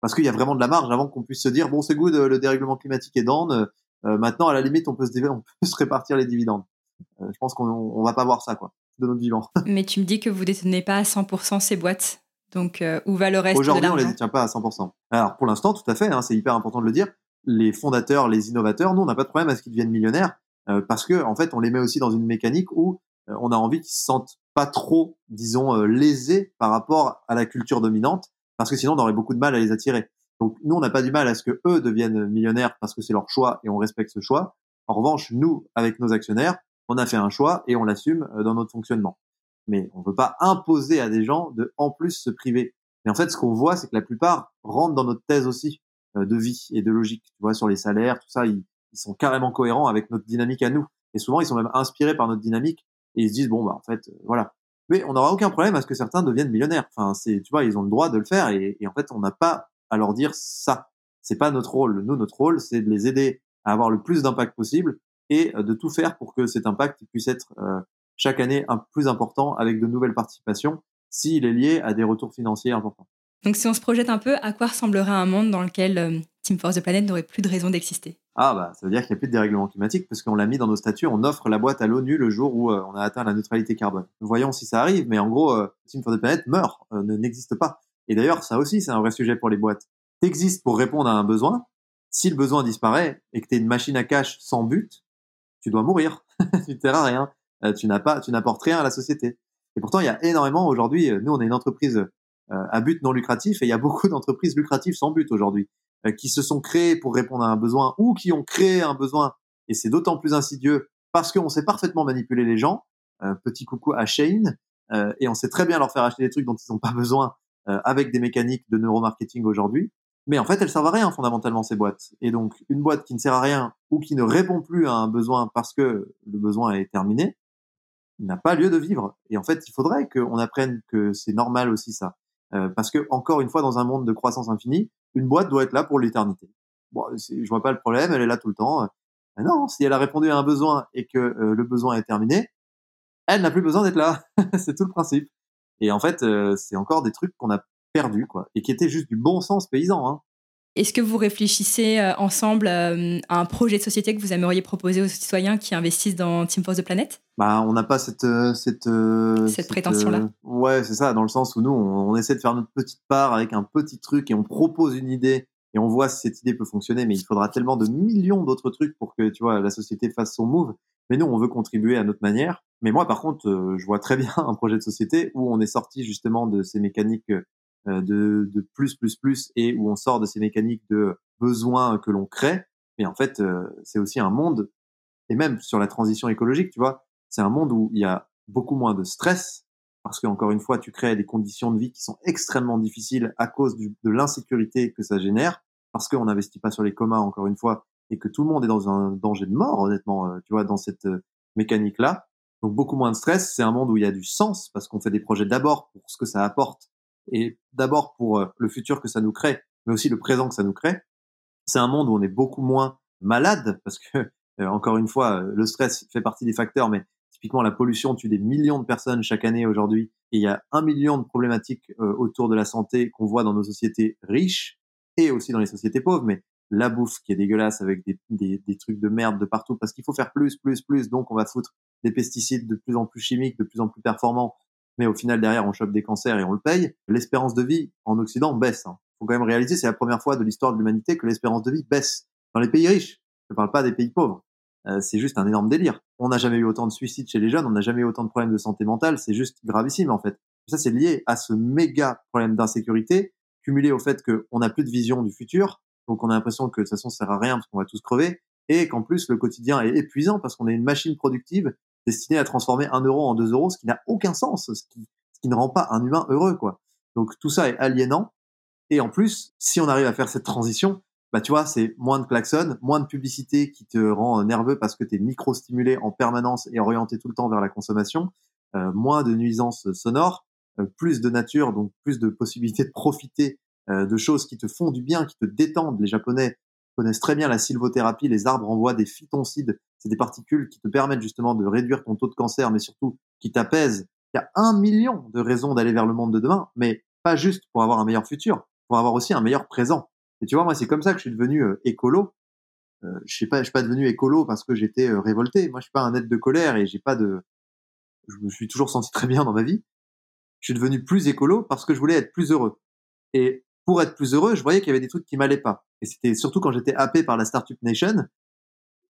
Parce qu'il y a vraiment de la marge avant qu'on puisse se dire, bon, c'est good, le dérèglement climatique est down, euh, maintenant, à la limite, on peut se, on peut se répartir les dividendes. Euh, je pense qu'on on va pas voir ça, quoi de notre vivant. Mais tu me dis que vous détenez pas à 100% ces boîtes. Donc, euh, où va le reste Aujourd'hui, on les détient pas à 100%. Alors, pour l'instant, tout à fait, hein, c'est hyper important de le dire. Les fondateurs, les innovateurs, nous, on n'a pas de problème à ce qu'ils deviennent millionnaires euh, parce que, en fait, on les met aussi dans une mécanique où euh, on a envie qu'ils se sentent pas trop, disons, lésés par rapport à la culture dominante parce que sinon, on aurait beaucoup de mal à les attirer. Donc, nous, on n'a pas du mal à ce que eux deviennent millionnaires parce que c'est leur choix et on respecte ce choix. En revanche, nous, avec nos actionnaires, on a fait un choix et on l'assume euh, dans notre fonctionnement. Mais on ne peut pas imposer à des gens de en plus se priver. Mais en fait, ce qu'on voit, c'est que la plupart rentrent dans notre thèse aussi euh, de vie et de logique. Tu vois, sur les salaires, tout ça, ils, sont carrément cohérents avec notre dynamique à nous. Et souvent, ils sont même inspirés par notre dynamique et ils se disent bon bah en fait, euh, voilà. Mais on n'aura aucun problème à ce que certains deviennent millionnaires. Enfin, c'est, tu vois, ils ont le droit de le faire et, et en fait, on n'a pas à leur dire ça. C'est pas notre rôle. Nous, notre rôle, c'est de les aider à avoir le plus d'impact possible et euh, de tout faire pour que cet impact puisse être euh, chaque année un plus important avec de nouvelles participations s'il est lié à des retours financiers importants. Donc si on se projette un peu, à quoi ressemblerait un monde dans lequel euh, Team Force the Planet n'aurait plus de raison d'exister? Ah bah ça veut dire qu'il n'y a plus de dérèglement climatique parce qu'on l'a mis dans nos statuts, on offre la boîte à l'ONU le jour où on a atteint la neutralité carbone. Voyons si ça arrive, mais en gros, Team for the Planet meurt, ne n'existe pas. Et d'ailleurs, ça aussi, c'est un vrai sujet pour les boîtes. T'existes pour répondre à un besoin. Si le besoin disparaît et que tu es une machine à cash sans but, tu dois mourir. tu ne sers à rien. Euh, tu n'as pas, tu n'apportes rien à la société. Et pourtant, il y a énormément aujourd'hui. Euh, nous, on est une entreprise euh, à but non lucratif et il y a beaucoup d'entreprises lucratives sans but aujourd'hui qui se sont créées pour répondre à un besoin ou qui ont créé un besoin. Et c'est d'autant plus insidieux parce qu'on sait parfaitement manipuler les gens. petit coucou à Shane. et on sait très bien leur faire acheter des trucs dont ils n'ont pas besoin avec des mécaniques de neuromarketing aujourd'hui. Mais en fait, elles servent à rien fondamentalement ces boîtes. Et donc, une boîte qui ne sert à rien ou qui ne répond plus à un besoin parce que le besoin est terminé, n'a pas lieu de vivre. Et en fait, il faudrait qu'on apprenne que c'est normal aussi ça, euh, parce que encore une fois, dans un monde de croissance infinie, une boîte doit être là pour l'éternité. Bon, je vois pas le problème, elle est là tout le temps. Mais non, si elle a répondu à un besoin et que euh, le besoin est terminé, elle n'a plus besoin d'être là. c'est tout le principe. Et en fait, euh, c'est encore des trucs qu'on a perdus, quoi, et qui étaient juste du bon sens paysan. Hein. Est-ce que vous réfléchissez euh, ensemble euh, à un projet de société que vous aimeriez proposer aux citoyens qui investissent dans Team Force the Planet Bah, on n'a pas cette cette cette, prétention-là. ouais, c'est ça, dans le sens où nous, on, on, essaie de faire notre petite part avec un petit truc et on propose une idée et on voit si cette idée peut fonctionner, mais il faudra tellement de millions d'autres trucs pour que tu vois la société fasse son move. Mais nous, on veut contribuer à notre manière. Mais moi, par contre, euh, je vois très bien un projet de société où on est sorti justement de ces mécaniques euh, de, de plus, plus, plus, et où on sort de ces mécaniques de besoins que l'on crée. Mais en fait, euh, c'est aussi un monde, et même sur la transition écologique, tu vois, c'est un monde où il y a beaucoup moins de stress, parce que encore une fois, tu crées des conditions de vie qui sont extrêmement difficiles à cause du, de l'insécurité que ça génère, parce qu'on n'investit pas sur les communs, encore une fois, et que tout le monde est dans un danger de mort, honnêtement, euh, tu vois, dans cette euh, mécanique-là. Donc beaucoup moins de stress. C'est un monde où il y a du sens parce qu'on fait des projets d'abord pour ce que ça apporte et d'abord pour euh, le futur que ça nous crée, mais aussi le présent que ça nous crée. C'est un monde où on est beaucoup moins malade parce que encore une fois, le stress fait partie des facteurs, mais typiquement la pollution tue des millions de personnes chaque année aujourd'hui et il y a un million de problématiques autour de la santé qu'on voit dans nos sociétés riches et aussi dans les sociétés pauvres. Mais la bouffe qui est dégueulasse avec des, des, des trucs de merde de partout parce qu'il faut faire plus, plus, plus. Donc, on va foutre des pesticides de plus en plus chimiques, de plus en plus performants. Mais au final, derrière, on chope des cancers et on le paye. L'espérance de vie en Occident baisse. Hein. Faut quand même réaliser, c'est la première fois de l'histoire de l'humanité que l'espérance de vie baisse dans les pays riches. Je parle pas des pays pauvres. Euh, c'est juste un énorme délire. On n'a jamais eu autant de suicides chez les jeunes, on n'a jamais eu autant de problèmes de santé mentale. C'est juste gravissime en fait. Ça, c'est lié à ce méga problème d'insécurité cumulé au fait qu'on n'a plus de vision du futur, donc on a l'impression que de toute façon ça sert à rien parce qu'on va tous crever, et qu'en plus le quotidien est épuisant parce qu'on est une machine productive destinée à transformer un euro en deux euros, ce qui n'a aucun sens, ce qui, ne rend pas un humain heureux, quoi. Donc tout ça est aliénant. Et en plus, si on arrive à faire cette transition, bah tu vois, c'est moins de klaxons, moins de publicité qui te rend nerveux parce que tu es micro-stimulé en permanence et orienté tout le temps vers la consommation, euh, moins de nuisances sonores, euh, plus de nature, donc plus de possibilités de profiter euh, de choses qui te font du bien, qui te détendent. Les Japonais connaissent très bien la sylvothérapie. Les arbres envoient des phytoncides. C'est des particules qui te permettent justement de réduire ton taux de cancer, mais surtout qui t'apaisent. Il y a un million de raisons d'aller vers le monde de demain, mais pas juste pour avoir un meilleur futur, pour avoir aussi un meilleur présent. Et tu vois, moi, c'est comme ça que je suis devenu euh, écolo. Euh, je sais pas, je suis pas devenu écolo parce que j'étais révolté. Moi, je suis pas un être de colère et j'ai pas de. Je me suis toujours senti très bien dans ma vie je suis devenu plus écolo parce que je voulais être plus heureux. Et pour être plus heureux, je voyais qu'il y avait des trucs qui m'allaient pas. Et c'était surtout quand j'étais happé par la Startup Nation,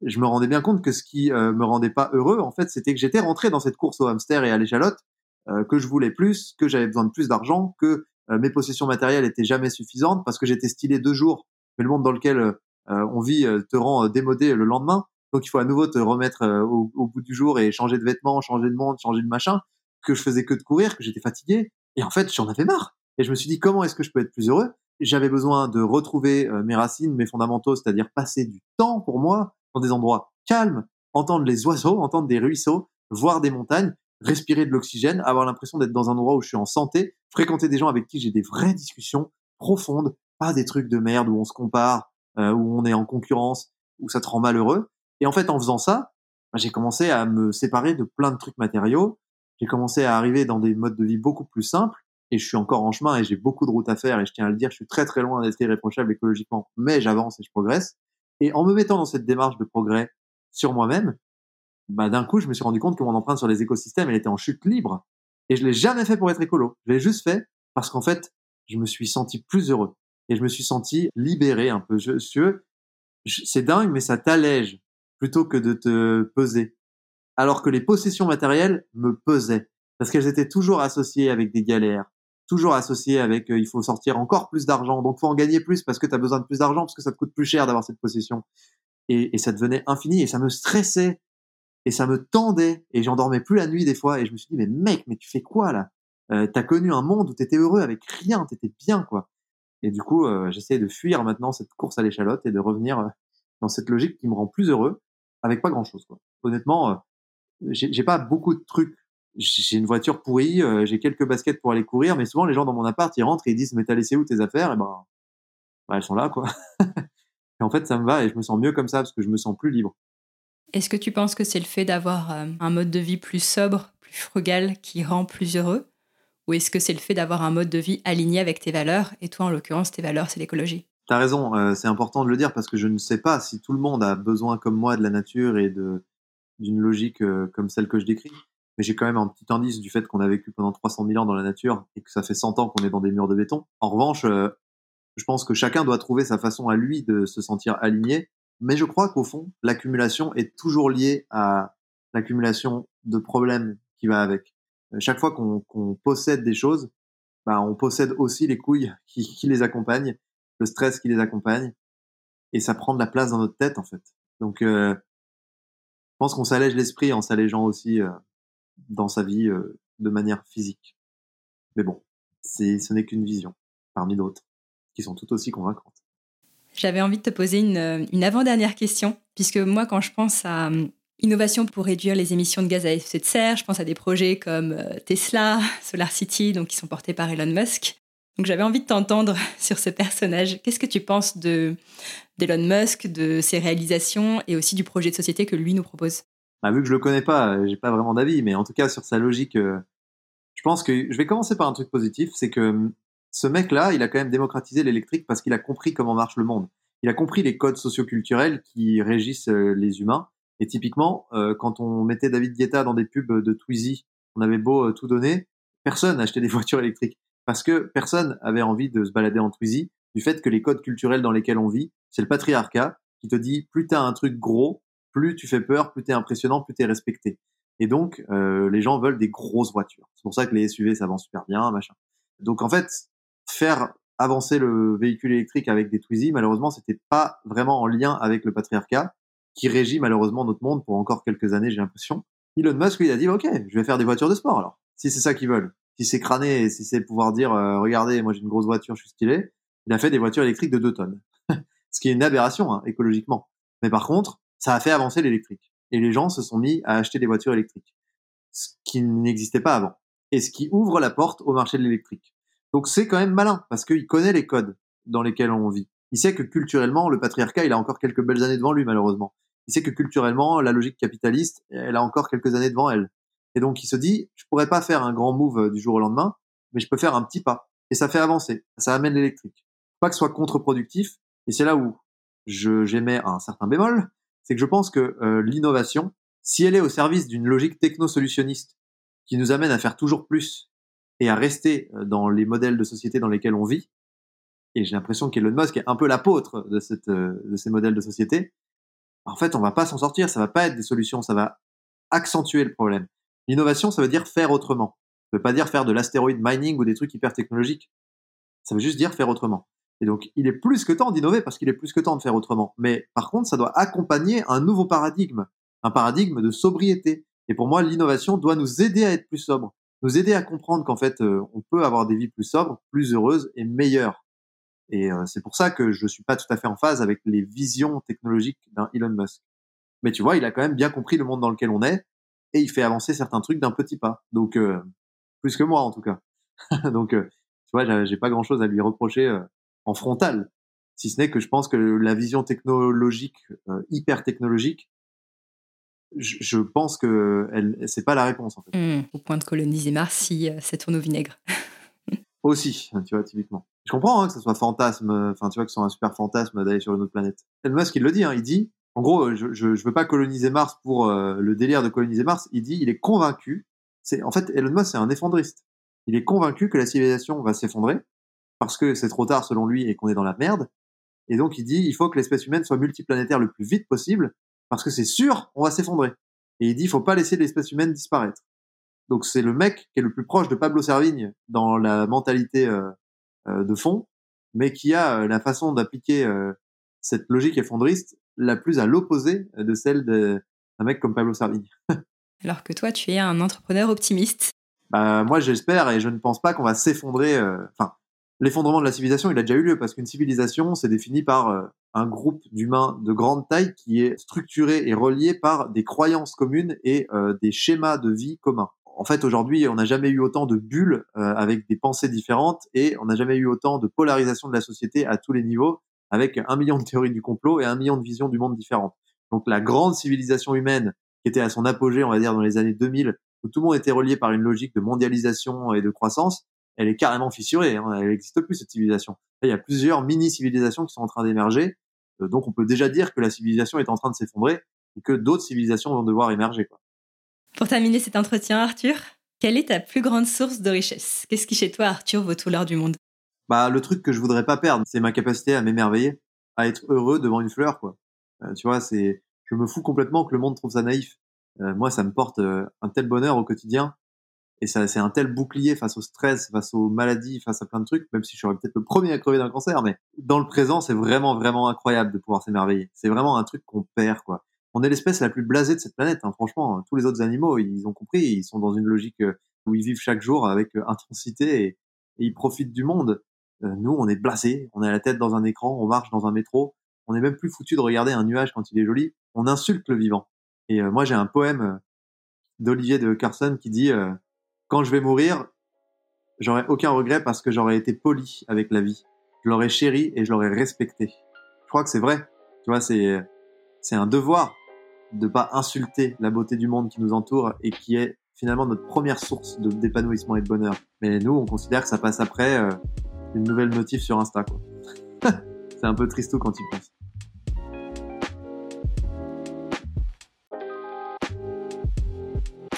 je me rendais bien compte que ce qui euh, me rendait pas heureux, en fait, c'était que j'étais rentré dans cette course au hamster et à l'échalote, euh, que je voulais plus, que j'avais besoin de plus d'argent, que euh, mes possessions matérielles étaient jamais suffisantes parce que j'étais stylé deux jours, mais le monde dans lequel euh, on vit te rend démodé le lendemain. Donc il faut à nouveau te remettre au, au, bout du jour et changer de vêtements, changer de monde, changer de machin que je faisais que de courir, que j'étais fatigué. Et en fait, j'en avais marre. Et je me suis dit, comment est-ce que je peux être plus heureux? J'avais besoin de retrouver euh, mes racines, mes fondamentaux, c'est-à-dire passer du temps pour moi dans des endroits calmes, entendre les oiseaux, entendre des ruisseaux, voir des montagnes, respirer de l'oxygène, avoir l'impression d'être dans un endroit où je suis en santé, fréquenter des gens avec qui j'ai des vraies discussions profondes, pas des trucs de merde où on se compare, euh, où on est en concurrence, où ça te rend malheureux. Et en fait, en faisant ça, bah, j'ai commencé à me séparer de plein de trucs matériaux, j'ai commencé à arriver dans des modes de vie beaucoup plus simples et je suis encore en chemin et j'ai beaucoup de routes à faire et je tiens à le dire, je suis très très loin d'être irréprochable écologiquement, mais j'avance et je progresse. Et en me mettant dans cette démarche de progrès sur moi-même, bah, d'un coup, je me suis rendu compte que mon empreinte sur les écosystèmes, elle était en chute libre. Et je l'ai jamais fait pour être écolo. Je l'ai juste fait parce qu'en fait, je me suis senti plus heureux et je me suis senti libéré un peu. Je, c'est dingue, mais ça t'allège plutôt que de te peser alors que les possessions matérielles me pesaient parce qu'elles étaient toujours associées avec des galères, toujours associées avec euh, il faut sortir encore plus d'argent, donc faut en gagner plus parce que tu as besoin de plus d'argent parce que ça te coûte plus cher d'avoir cette possession. Et, et, ça devenait infini et ça me stressait et ça me tendait et j'en dormais plus la nuit des fois et je me suis dit mais mec mais tu fais quoi là? Euh, T'as connu un monde où t'étais heureux avec rien, t'étais bien quoi. Et du coup euh, de fuir maintenant cette course à l'échalote et de revenir euh, dans cette logique qui me rend plus heureux avec pas grand chose quoi. Honnêtement j'ai pas beaucoup de trucs. J'ai une voiture pourrie, euh, j'ai quelques baskets pour aller courir, mais souvent les gens dans mon appart ils rentrent et ils disent mais t'as laissé où tes affaires? Et ben bah, elles sont là, quoi. et en fait, ça me va et je me sens mieux comme ça parce que je me sens plus libre. Est-ce que tu penses que c'est le fait d'avoir euh, un mode de vie plus sobre, plus frugal qui rend plus heureux? Ou est-ce que c'est le fait d'avoir un mode de vie aligné avec tes valeurs? Et toi, en l'occurrence, tes valeurs, c'est l'écologie. T'as raison, euh, c'est important de le dire parce que je ne sais pas si tout le monde a besoin comme moi de la nature et de d'une logique euh, comme celle que je décris. Mais j'ai quand même un petit indice du fait qu'on a vécu pendant 300 000 ans dans la nature et que ça fait 100 ans qu'on est dans des murs de béton. En revanche, je pense que chacun doit trouver sa façon à lui de se sentir aligné. Mais je crois qu'au fond, l'accumulation est toujours liée à l'accumulation de problèmes qui va avec. Euh, chaque fois qu'on possède des choses, bah, on possède aussi les couilles qui, qui, les accompagnent, le stress qui les accompagne, et ça prend de la place dans notre tête en fait. Donc, euh, je pense qu'on s'allège l'esprit en s'allégeant aussi euh, dans sa vie euh, de manière physique. Mais bon, c'est ce n'est qu'une vision parmi d'autres qui sont tout aussi convaincantes. J'avais envie de te poser une, avant-dernière question, puisque moi, quand je pense à hum, innovation pour réduire les émissions de gaz à effet de serre, je pense à des projets comme euh, Tesla, Solar City, donc qui sont portés par Elon Musk. Donc j'avais envie de t'entendre sur ce personnage. Qu'est-ce que tu penses de d'Elon Musk, de ses réalisations et aussi du projet de société que lui nous propose? Bah, Vu que je le connais pas, j'ai pas vraiment d'avis, mais en tout cas sur sa logique, euh, je pense que je vais commencer par un truc positif, c'est que hum, ce mec-là, il a quand même démocratisé l'électrique parce qu'il a compris comment marche le monde. Il a compris les codes socioculturels qui régissent euh, les humains. Et typiquement, euh, quand on mettait David Guetta dans des pubs de Twizy, on avait beau euh, tout donner, personne n'achetait des voitures électriques parce que personne avait envie de se balader en Twizy du fait que les codes culturels dans lesquels on vit, c'est le patriarcat qui te dit plus t'as un truc gros, plus tu fais peur, plus t'es impressionnant, plus t'es respecté. Et donc, les gens veulent des grosses voitures. C'est pour ça que les SUV, ça vend super bien, machin. Donc en fait, faire avancer le véhicule électrique avec des Twizy, malheureusement, c'était pas vraiment en lien avec le patriarcat qui régit malheureusement notre monde pour encore quelques années, j'ai l'impression. Elon Musk, lui, il a dit, OK, je vais faire des voitures de sport alors. Si c'est ça qu'ils veulent. Si c'est crâné et si c'est pouvoir dire, euh, regardez, moi j'ai une grosse voiture, je suis stylé. Il a fait des voitures électriques de 2 tonnes. Ce qui est une aberration, hein, écologiquement. Mais par contre, ça a fait avancer l'électrique. Et les gens se sont mis à acheter des voitures électriques. Ce qui n'existait pas avant. Et ce qui ouvre la porte au marché de l'électrique. Donc c'est quand même malin parce qu'il connaît les codes dans lesquels on vit. Il sait que culturellement, le patriarcat, il a encore quelques belles années devant lui, malheureusement. Il sait que culturellement, la logique capitaliste, elle a encore quelques années devant elle. Et donc il se dit, je pourrais pas faire un grand move euh, du jour au lendemain, mais je peux faire un petit pas. Et ça fait avancer. Ça amène l'électrique. Pas que ce soit contre-productif. Et c'est là où je j'émets un certain bémol, c'est que je pense que euh, l'innovation, si elle est au service d'une logique techno-solutionniste qui nous amène à faire toujours plus et à rester euh, dans les modèles de société dans lesquels on vit. Et j'ai l'impression qu'Elon Musk est un peu l'apôtre de, cette, euh, de ces modèles de société. En fait, on va pas s'en sortir, ça va pas être des solutions, ça va accentuer le problème. L'innovation, ça veut dire faire autrement. Ça veut pas dire faire de l'astéroïde mining ou des trucs hyper technologiques. Ça veut juste dire faire autrement. Et donc, il est plus que temps d'innover parce qu'il est plus que temps de faire autrement. Mais par contre, ça doit accompagner un nouveau paradigme, un paradigme de sobriété. Et pour moi, l'innovation doit nous aider à être plus sobre nous aider à comprendre qu'en fait, euh, on peut avoir des vies plus sobres, plus heureuses et meilleures. Et euh, c'est pour ça que je suis pas tout à fait en phase avec les visions technologiques d'un Elon Musk. Mais tu vois, il a quand même bien compris le monde dans lequel on est et il fait avancer certains trucs d'un petit pas. Donc euh, plus que moi en tout cas. Donc tu vois, j'ai pas grand chose à lui reprocher en frontal, si ce n'est que je pense que la vision technologique, hyper technologique, je, pense que elle, c'est pas la réponse en fait. Mmh, au point de coloniser Mars si euh, ça tourne au vinaigre. Aussi, tu vois, typiquement. Je comprends hein, que ce soit fantasme, enfin tu vois que ce soit un super fantasme d'aller sur une autre planète. Elon Musk il le dit, hein, il dit, en gros, je, je, je veux pas coloniser Mars pour euh, le délire de coloniser Mars. Il dit, il est convaincu. C'est en fait Elon Musk c'est un effondriste. Il est convaincu que la civilisation va s'effondrer parce que c'est trop tard selon lui et qu'on est dans la merde. Et donc il dit, il faut que l'espèce humaine soit multiplanétaire le plus vite possible parce que c'est sûr, on va s'effondrer. Et il dit, il faut pas laisser l'espèce humaine disparaître. Donc c'est le mec qui est le plus proche de Pablo Servigne dans la mentalité euh, euh, de fond, mais qui a euh, la façon d'appliquer cette logique effondriste la plus à l'opposé de celle d'un mec comme Pablo Servigne. Alors que toi, tu es un entrepreneur optimiste. Bah, moi, j'espère et je ne pense pas qu'on va s'effondrer. Enfin, l'effondrement de la civilisation, il a déjà eu lieu parce qu'une civilisation, c'est défini par un groupe d'humains de grande taille qui est structuré et relié par des croyances communes et euh, des schémas de vie communs. en fait, aujourd'hui, on n'a jamais eu autant de bulles euh, avec des pensées différentes et on n'a jamais eu autant de polarisation de la société à tous les niveaux avec un million de théories du complot et un million de visions du monde différentes. Donc la grande civilisation humaine qui était à son apogée, on va dire, dans les années 2000, où tout le monde était relié par une logique de mondialisation et de croissance, elle est carrément fissurée. Hein, elle n'existe plus, cette civilisation. il y a plusieurs mini-civilisations qui sont en train d'émerger. Euh, donc on peut déjà dire que la civilisation est en train de s'effondrer et que d'autres civilisations vont devoir émerger. Quoi. Pour terminer cet entretien, Arthur, quelle est ta plus grande source de richesse? Qu'est-ce qui chez toi, Arthur, vaut tout l'or du monde? Bah le truc que je voudrais pas perdre, c'est ma capacité à m'émerveiller, à être heureux devant une fleur, quoi. Euh, tu vois, c'est, je me fous complètement que le monde trouve ça naïf. Euh, moi, ça me porte un tel bonheur au quotidien, et c'est un tel bouclier face au stress, face aux maladies, face à plein de trucs. Même si je serais peut-être le premier à crever d'un cancer, mais dans le présent, c'est vraiment, vraiment incroyable de pouvoir s'émerveiller. C'est vraiment un truc qu'on perd, quoi on est l'espèce la plus blasée de cette planète. Hein. Franchement, tous les autres animaux, ils ont compris, ils sont dans une logique euh, où ils vivent chaque jour avec euh, intensité et, ils profitent du monde. Euh, nous, on est blasés, on à la tête dans un écran, on marche dans un métro, on est même plus foutu de regarder un nuage quand il est joli. On insulte le vivant. Et moi, j'ai un poème d'Olivier de Carson qui dit quand je vais mourir, j'aurai aucun regret parce que j'aurais été poli avec la vie. Je l'aurais chéri et je l'aurais respecté. Je crois que c'est vrai. Tu vois, c'est c'est un devoir de pas insulter la beauté du monde qui nous entoure et qui est finalement notre première source d'épanouissement et de bonheur. Mais nous, on considère que ça passe après euh, une nouvelle notif sur Insta. c'est un peu tristou quand tu penses.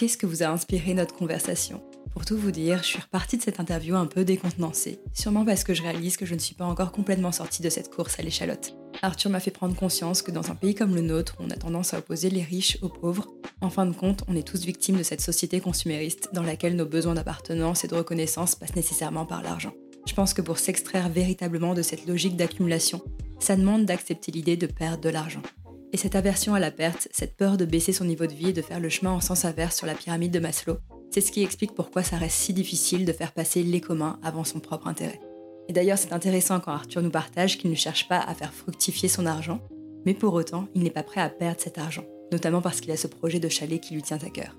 Qu'est-ce que vous a inspiré notre conversation pour tout vous dire, je suis repartie de cette interview un peu décontenancée, sûrement parce que je réalise que je ne suis pas encore complètement sortie de cette course à l'échalote. Arthur m'a fait prendre conscience que dans un pays comme le nôtre, on a tendance à opposer les riches aux pauvres. En fin de compte, on est tous victimes de cette société consumériste dans laquelle nos besoins d'appartenance et de reconnaissance passent nécessairement par l'argent. Je pense que pour s'extraire véritablement de cette logique d'accumulation, ça demande d'accepter l'idée de perdre de l'argent. Et cette aversion à la perte, cette peur de baisser son niveau de vie et de faire le chemin en sens inverse sur la pyramide de Maslow, c'est ce qui explique pourquoi ça reste si difficile de faire passer les communs avant son propre intérêt. Et d'ailleurs, c'est intéressant quand Arthur nous partage qu'il ne cherche pas à faire fructifier son argent, mais pour autant, il n'est pas prêt à perdre cet argent, notamment parce qu'il a ce projet de chalet qui lui tient à cœur.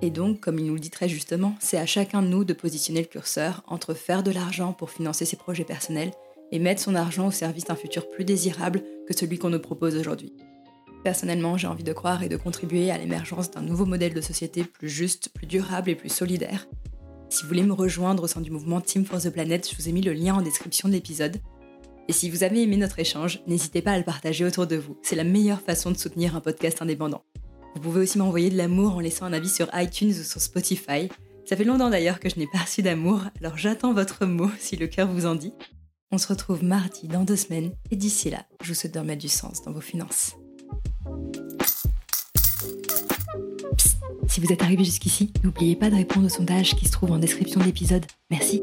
Et donc, comme il nous le dit très justement, c'est à chacun de nous de positionner le curseur entre faire de l'argent pour financer ses projets personnels et mettre son argent au service d'un futur plus désirable que celui qu'on nous propose aujourd'hui. Personnellement, j'ai envie de croire et de contribuer à l'émergence d'un nouveau modèle de société plus juste, plus durable et plus solidaire. Si vous voulez me rejoindre au sein du mouvement Team for the Planet, je vous ai mis le lien en description de l'épisode. Et si vous avez aimé notre échange, n'hésitez pas à le partager autour de vous. C'est la meilleure façon de soutenir un podcast indépendant. Vous pouvez aussi m'envoyer de l'amour en laissant un avis sur iTunes ou sur Spotify. Ça fait longtemps d'ailleurs que je n'ai pas reçu d'amour, alors j'attends votre mot si le cœur vous en dit. On se retrouve mardi dans deux semaines, et d'ici là, je vous souhaite de remettre du sens dans vos finances. Si vous êtes arrivé jusqu'ici, n'oubliez pas de répondre au sondage qui se trouve en description de l'épisode. Merci.